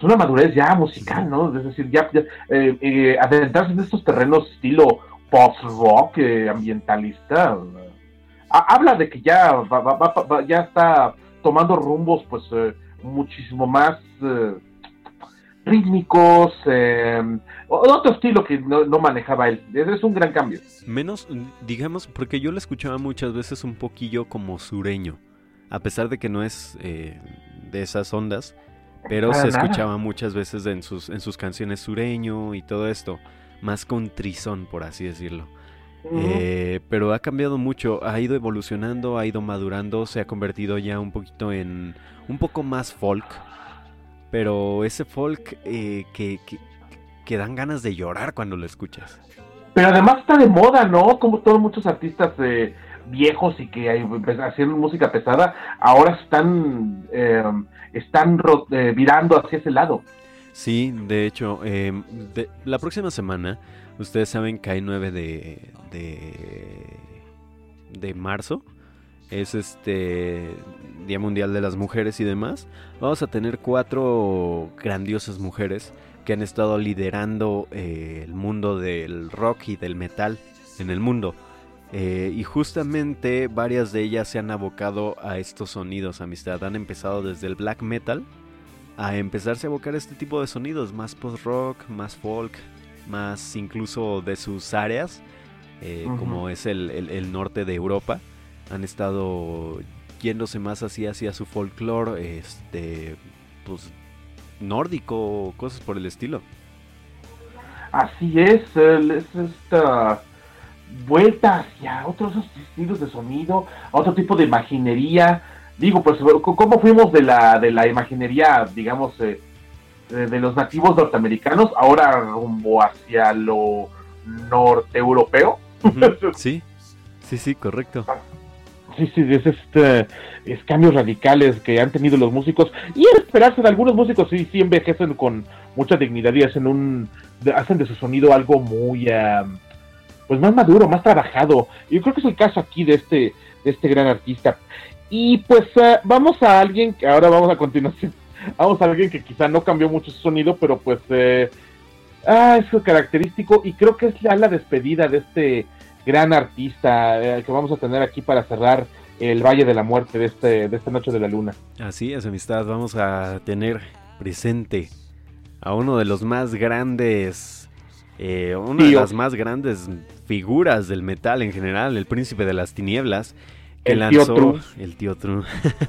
es una madurez ya musical, ¿no? Es decir, ya, eh, eh, adentrarse en estos terrenos estilo post-rock, eh, ambientalista, habla de que ya, ya está tomando rumbos, pues, muchísimo más rítmicos, otro estilo que no, no, manejaba él. Es un gran cambio. Menos, digamos, porque yo lo escuchaba muchas veces un poquillo como sureño, a pesar de que no es de esas ondas pero se escuchaba muchas veces en sus, en sus canciones sureño y todo esto, más con trizón, por así decirlo. Eh, pero ha cambiado mucho, ha ido evolucionando, ha ido madurando, se ha convertido ya un poquito en un poco más folk, pero ese folk eh, que, que, dan ganas de llorar cuando lo escuchas. Pero además está de moda, ¿no? Como todos muchos artistas eh, viejos y que pues, hacían música pesada, ahora están están eh, virando hacia ese lado. Sí, de hecho, em, la próxima semana, ustedes saben que hay 9 de, de, de marzo, es este Día Mundial de las Mujeres y demás, vamos a tener cuatro grandiosas mujeres que han estado liderando eh, el mundo del rock y del metal en el mundo. Eh, y justamente varias de ellas se han abocado a estos sonidos, amistad. Han empezado desde el black metal a empezarse a abocar este tipo de sonidos, más post-rock, más folk, más incluso de sus áreas, eh, como es el, norte de Europa. Han estado yéndose más así hacia su folclore, este, pues nórdico, cosas por el estilo. Así es, es esta vuelta hacia otros estilos de sonido, a otro tipo de imaginería. Digo, pues, ¿cómo fuimos de la, de la imaginería, digamos, eh, de los nativos norteamericanos, ahora rumbo hacia lo norte europeo? sí, sí, sí, correcto. Sí, sí, es este es cambios radicales que han tenido los músicos y esperarse de algunos músicos sí, sí envejecen con mucha dignidad y hacen un hacen de su sonido algo muy pues más maduro, más trabajado. Yo creo que es el caso aquí de este, de este gran artista. Y pues eh, vamos a alguien que ahora vamos a continuación. Vamos a alguien que quizá no cambió mucho su sonido, pero pues eh, ah, es característico y creo que es ya la despedida de este gran artista eh, que vamos a tener aquí para cerrar el Valle de la Muerte de, este, de esta Noche de la Luna. Así es, amistad. Vamos a tener presente a uno de los más grandes, una de las más grandes figuras del metal en general, el príncipe de las tinieblas, que el lanzó tío el tío True,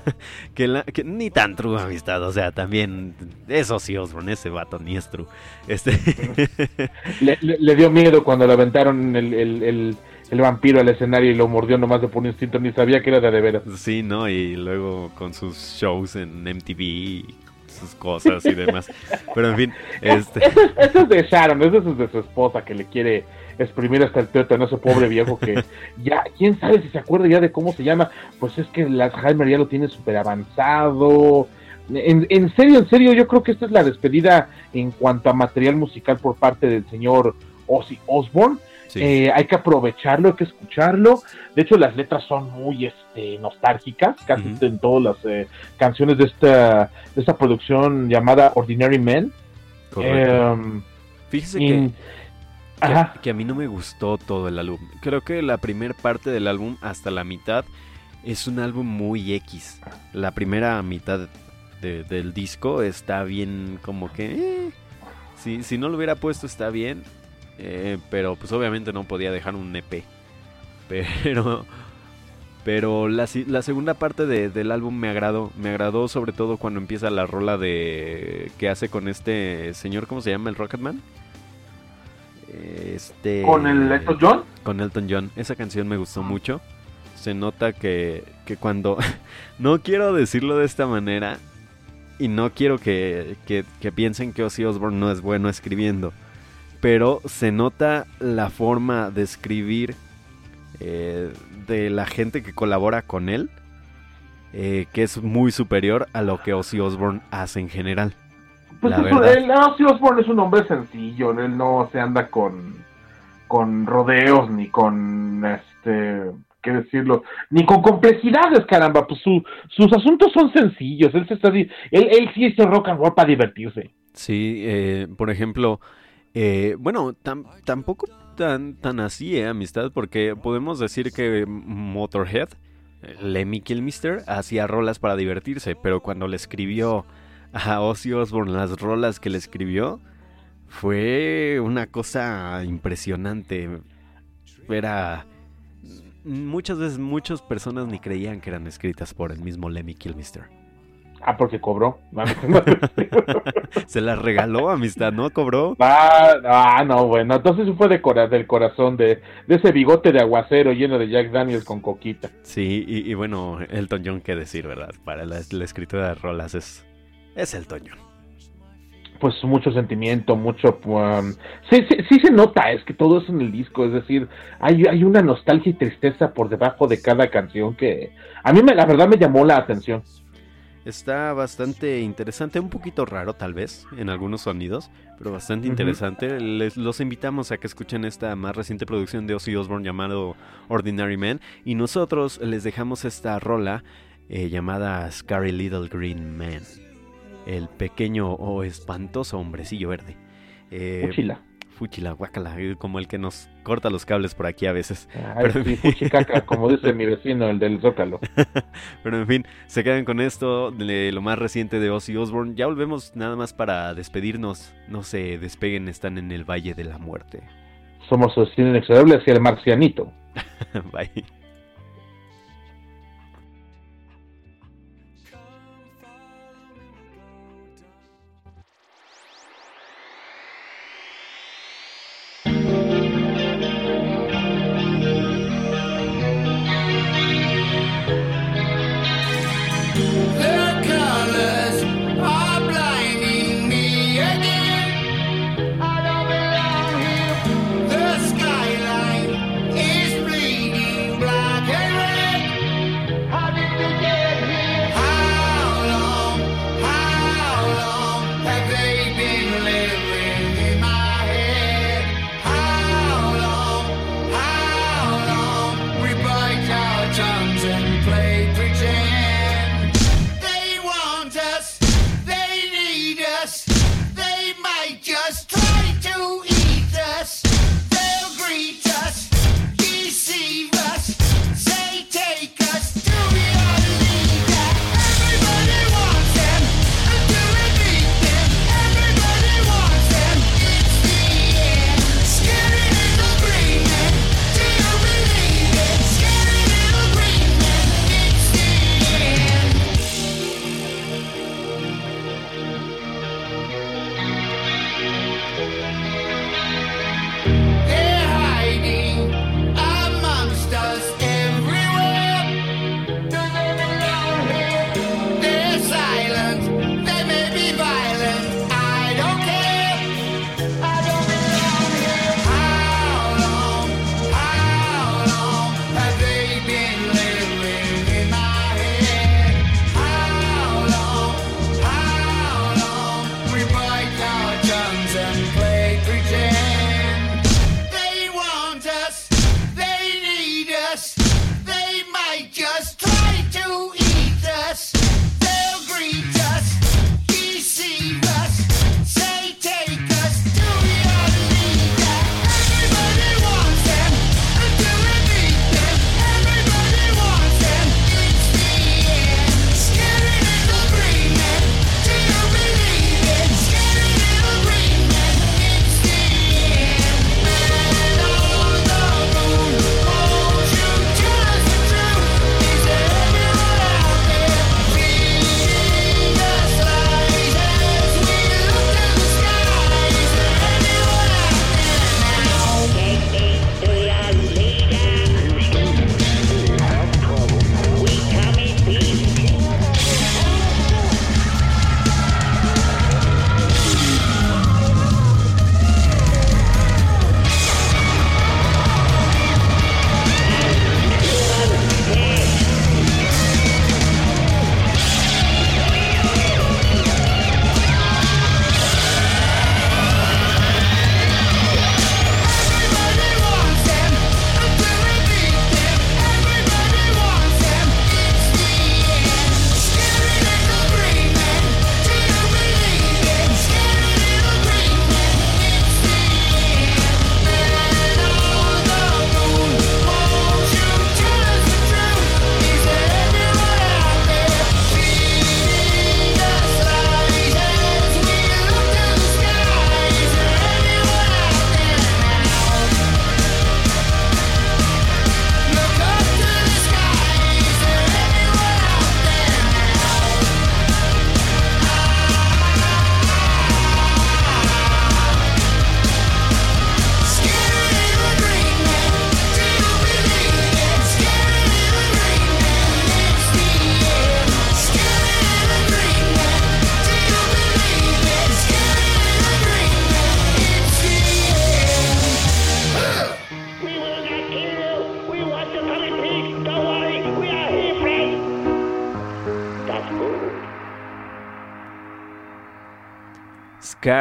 que, ni tan true amistad, o sea, también eso sí Osborne, ese vato ni es true. Este le, dio miedo cuando le aventaron el, vampiro al escenario y lo mordió nomás de por instinto, ni sabía que era de de veras. Sí, ¿no? Y luego con sus shows en MTV sus cosas y demás. Pero en fin, este... Eso, es, de Sharon, eso es de su esposa que le quiere exprimir hasta el tétano ese pobre viejo que ya, quién sabe si se acuerda ya de cómo se llama, pues es que el Alzheimer ya lo tiene súper avanzado. En, en, serio, en serio, yo creo que esta es la despedida en cuanto a material musical por parte del señor Ozzy Osbourne. Eh, hay que aprovecharlo, hay que escucharlo. De hecho, las letras son muy este, nostálgicas, casi en todas las eh, canciones de esta, de esta producción llamada Ordinary Men. Em, Fíjese que que, a mí no me gustó todo el álbum. Creo que la primera parte del álbum hasta la mitad es un álbum muy X. La primera mitad del disco está bien como que... Eh, si, si, no lo hubiera puesto está bien. Eh, pero pues obviamente no podía dejar un EP. Pero... Pero la, la segunda parte del álbum me agradó. Me agradó sobre todo cuando empieza la rola de... que hace con este señor, ¿cómo se llama? El Rocketman. Este, ¿Con el Elton John? Con Elton John. Esa canción me gustó mucho. Se nota que, que cuando... no quiero decirlo de esta manera y no quiero que, que, piensen que Ozzy Osbourne no es bueno escribiendo. Pero se nota la forma de escribir eh, de la gente que colabora con él. Eh, que es muy superior a lo que Ozzy Osbourne hace en general. Pues el Ozzy Osbourne es un hombre sencillo, él no se anda con, con rodeos ni con este qué decirlo, ni con complejidades, caramba, pues sus asuntos son sencillos, él se está él, él sí es rock and roll para divertirse. Sí, eh, por ejemplo, eh, bueno, tampoco tan, tan así, eh, amistad, porque podemos decir que Motorhead, Lemmy Kilmister, hacía rolas para divertirse, pero cuando le escribió a Ozzy Osbourne, las rolas que le escribió, fue una cosa impresionante. Era. Muchas veces, muchas personas ni creían que eran escritas por el mismo Lemmy Kilmister. Ah, porque cobró. Se las regaló, amistad, ¿no? ¿Cobró? Ah, ah no, bueno. Entonces fue de del corazón, de, de, ese bigote de aguacero lleno de Jack Daniels con coquita. Sí, y, bueno, Elton John, qué decir, ¿verdad? Para la, la escritura de rolas es es el Toño. Pues mucho sentimiento, mucho... Um, sí, sí, sí, se nota, es que todo es en el disco, es decir, hay, hay una nostalgia y tristeza por debajo de cada canción que a mí me, la verdad me llamó la atención. Está bastante interesante, un poquito raro tal vez en algunos sonidos, pero bastante interesante. Les, los invitamos a que escuchen esta más reciente producción de Ozzy Osbourne llamado Ordinary Man y nosotros les dejamos esta rola eh, llamada Scary Little Green Man, el pequeño o espantoso hombrecillo verde. Eh, fuchila, guacala, como el que nos corta los cables por aquí a veces. Pero, sí, fuchicaca, como dice mi vecino, el del Zócalo. Pero en fin, se quedan con esto de lo más reciente de Ozzy Osbourne. Ya volvemos nada más para despedirnos. No se despeguen, están en el Valle de la Muerte. Somos el cine inexorable hacia el marcianito. Bye.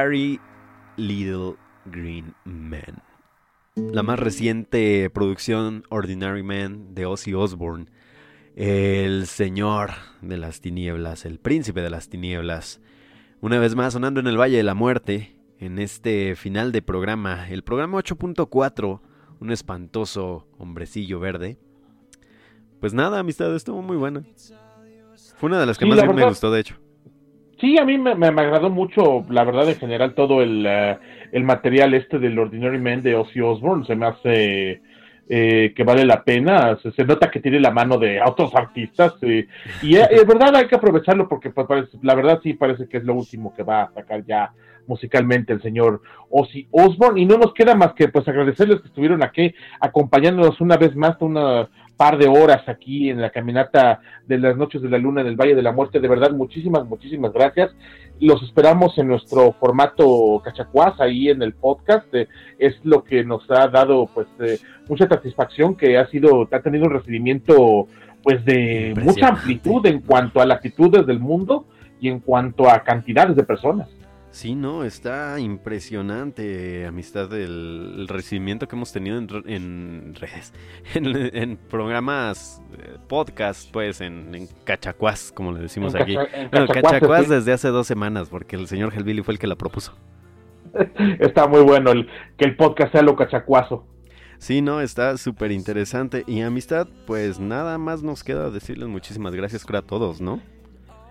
Little Green Man. La más reciente producción Ordinary Man de Ozzy Osbourne. El señor de las tinieblas, el príncipe de las tinieblas. Una vez más sonando en el Valle de la Muerte, en este final de programa, el programa 8.4, un espantoso hombrecillo verde. Pues nada, amistad, estuvo muy buena. Fue una de las que más me gustó, de hecho. Sí, a mí me, agradó mucho, la verdad, en general, todo el, eh, el material este del Ordinary Man de Ozzy Osbourne. Se me hace eh, que vale la pena. Se, nota que tiene la mano de otros artistas. Eh, y es verdad, hay que aprovecharlo porque pues, la verdad sí parece que es lo último que va a sacar ya musicalmente el señor Ozzy Osbourne. Y no nos queda más que pues agradecerles que estuvieron aquí acompañándonos una vez más, una par de horas aquí en la caminata de las noches de la luna en el Valle de la Muerte. De verdad, muchísimas, muchísimas gracias. Los esperamos en nuestro formato cachacuás ahí en el podcast. Eh, es lo que nos ha dado pues eh, mucha satisfacción que ha sido, ha tenido un recibimiento pues de mucha amplitud en cuanto a latitudes del mundo y en cuanto a cantidades de personas. Sí, no, está impresionante, amistad, el, recibimiento que hemos tenido en, redes, en, programas, eh, podcast, pues, en, Cachacuás, como le decimos aquí. bueno, Cachacuás desde hace dos semanas, porque el señor Helvili fue el que la propuso. está muy bueno el, que el podcast sea lo cachacuazo. Sí, no, está súper interesante. Y amistad, pues nada más nos queda decirles muchísimas gracias a todos, ¿no?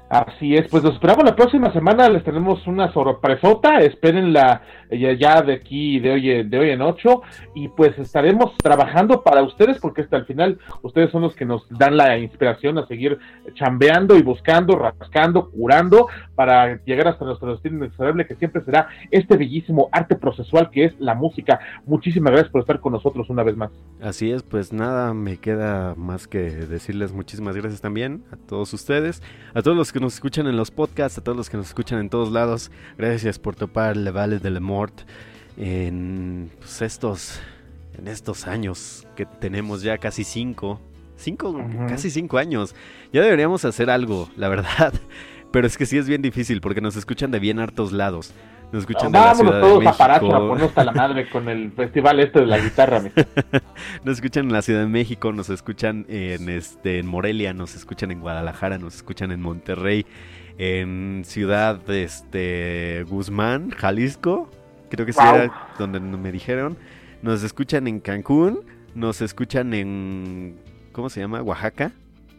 Así es, pues nos esperamos la próxima semana, les tenemos una sorpresota, espérenla ya, ya de aquí, de hoy, de hoy en ocho, y pues estaremos trabajando para ustedes, porque hasta el final ustedes son los que nos dan la inspiración a seguir chambeando y buscando, rascando, curando, para llegar hasta nuestro destino inexorable, que siempre será este bellísimo arte procesual que es la música. Muchísimas gracias por estar con nosotros una vez más. Así es, pues nada, me queda más que decirles muchísimas gracias también a todos ustedes, a todos los que nos escuchan en los podcasts, a todos los que nos escuchan en todos lados. Gracias por topar Le Valle de la Mort en pues, estos, en estos años que tenemos ya casi cinco. Cinco, casi cinco años. Ya deberíamos hacer algo, la verdad. Pero es que sí es bien difícil porque nos escuchan de bien hartos lados. Nos escuchan de la Ciudad todos de México. a ponernos hasta la madre con el festival este de la guitarra. nos escuchan en la Ciudad de México, nos escuchan en este en Morelia, nos escuchan en Guadalajara, nos escuchan en Monterrey, en Ciudad este Guzmán, Jalisco, creo que sí era donde me dijeron. Nos escuchan en Cancún, nos escuchan en ¿cómo se llama? Oaxaca.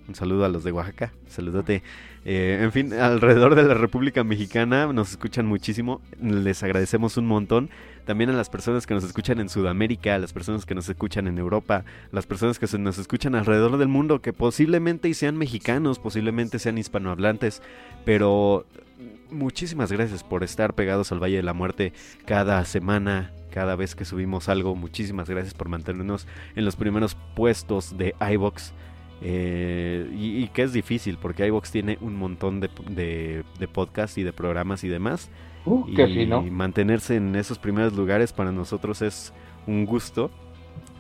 Un saludo a los de Oaxaca. Saludote. Eh, en fin, alrededor de la República Mexicana nos escuchan muchísimo. Les agradecemos un montón. También a las personas que nos escuchan en Sudamérica, a las personas que nos escuchan en Europa, las personas que nos escuchan alrededor del mundo, que posiblemente sean mexicanos, posiblemente sean hispanohablantes, pero muchísimas gracias por estar pegados al Valle de la Muerte cada semana, cada vez que subimos algo. Muchísimas gracias por mantenernos en los primeros puestos de iBox. Eh, y, que es difícil porque iVox tiene un montón de, de, podcasts y de programas y demás. Uh, y, mantenerse en esos primeros lugares para nosotros es un gusto.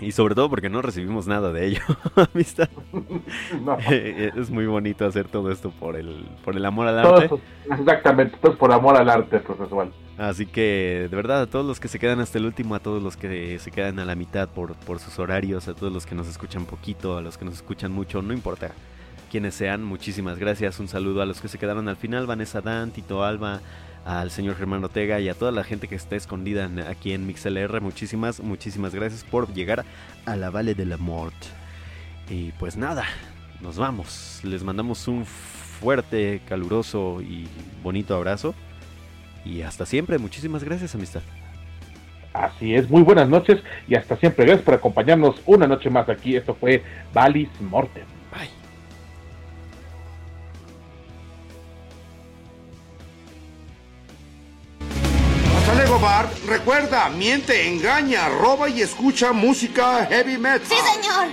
Y sobre todo porque no recibimos nada de ello, amistad. Eh, es muy bonito hacer todo esto por el, por el amor al arte. exactamente, todo es por amor al arte profesional. Así que, de verdad, a todos los que se quedan hasta el último, a todos los que se quedan a la mitad por, por sus horarios, a todos los que nos escuchan poquito, a los que nos escuchan mucho, no importa quiénes sean, muchísimas gracias. Un saludo a los que se quedaron al final, Vanessa Dan, Tito Alba, al señor Germán Ortega y a toda la gente que está escondida aquí en MixLR. Muchísimas, muchísimas gracias por llegar a la Valle de la Mort. Y pues nada, nos vamos. Les mandamos un fuerte, caluroso y bonito abrazo. Y hasta siempre, muchísimas gracias, amistad. Así es, muy buenas noches y hasta siempre. Gracias por acompañarnos una noche más aquí. Esto fue Valis Mortem. Bye. Bart. Recuerda, miente, engaña, roba y escucha música heavy metal. ¡Sí, señor!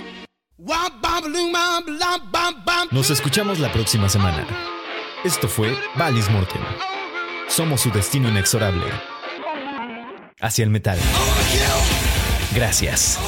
Nos escuchamos la próxima semana. Esto fue Valis Mortem. Somos su destino inexorable. Hacia el metal. Gracias.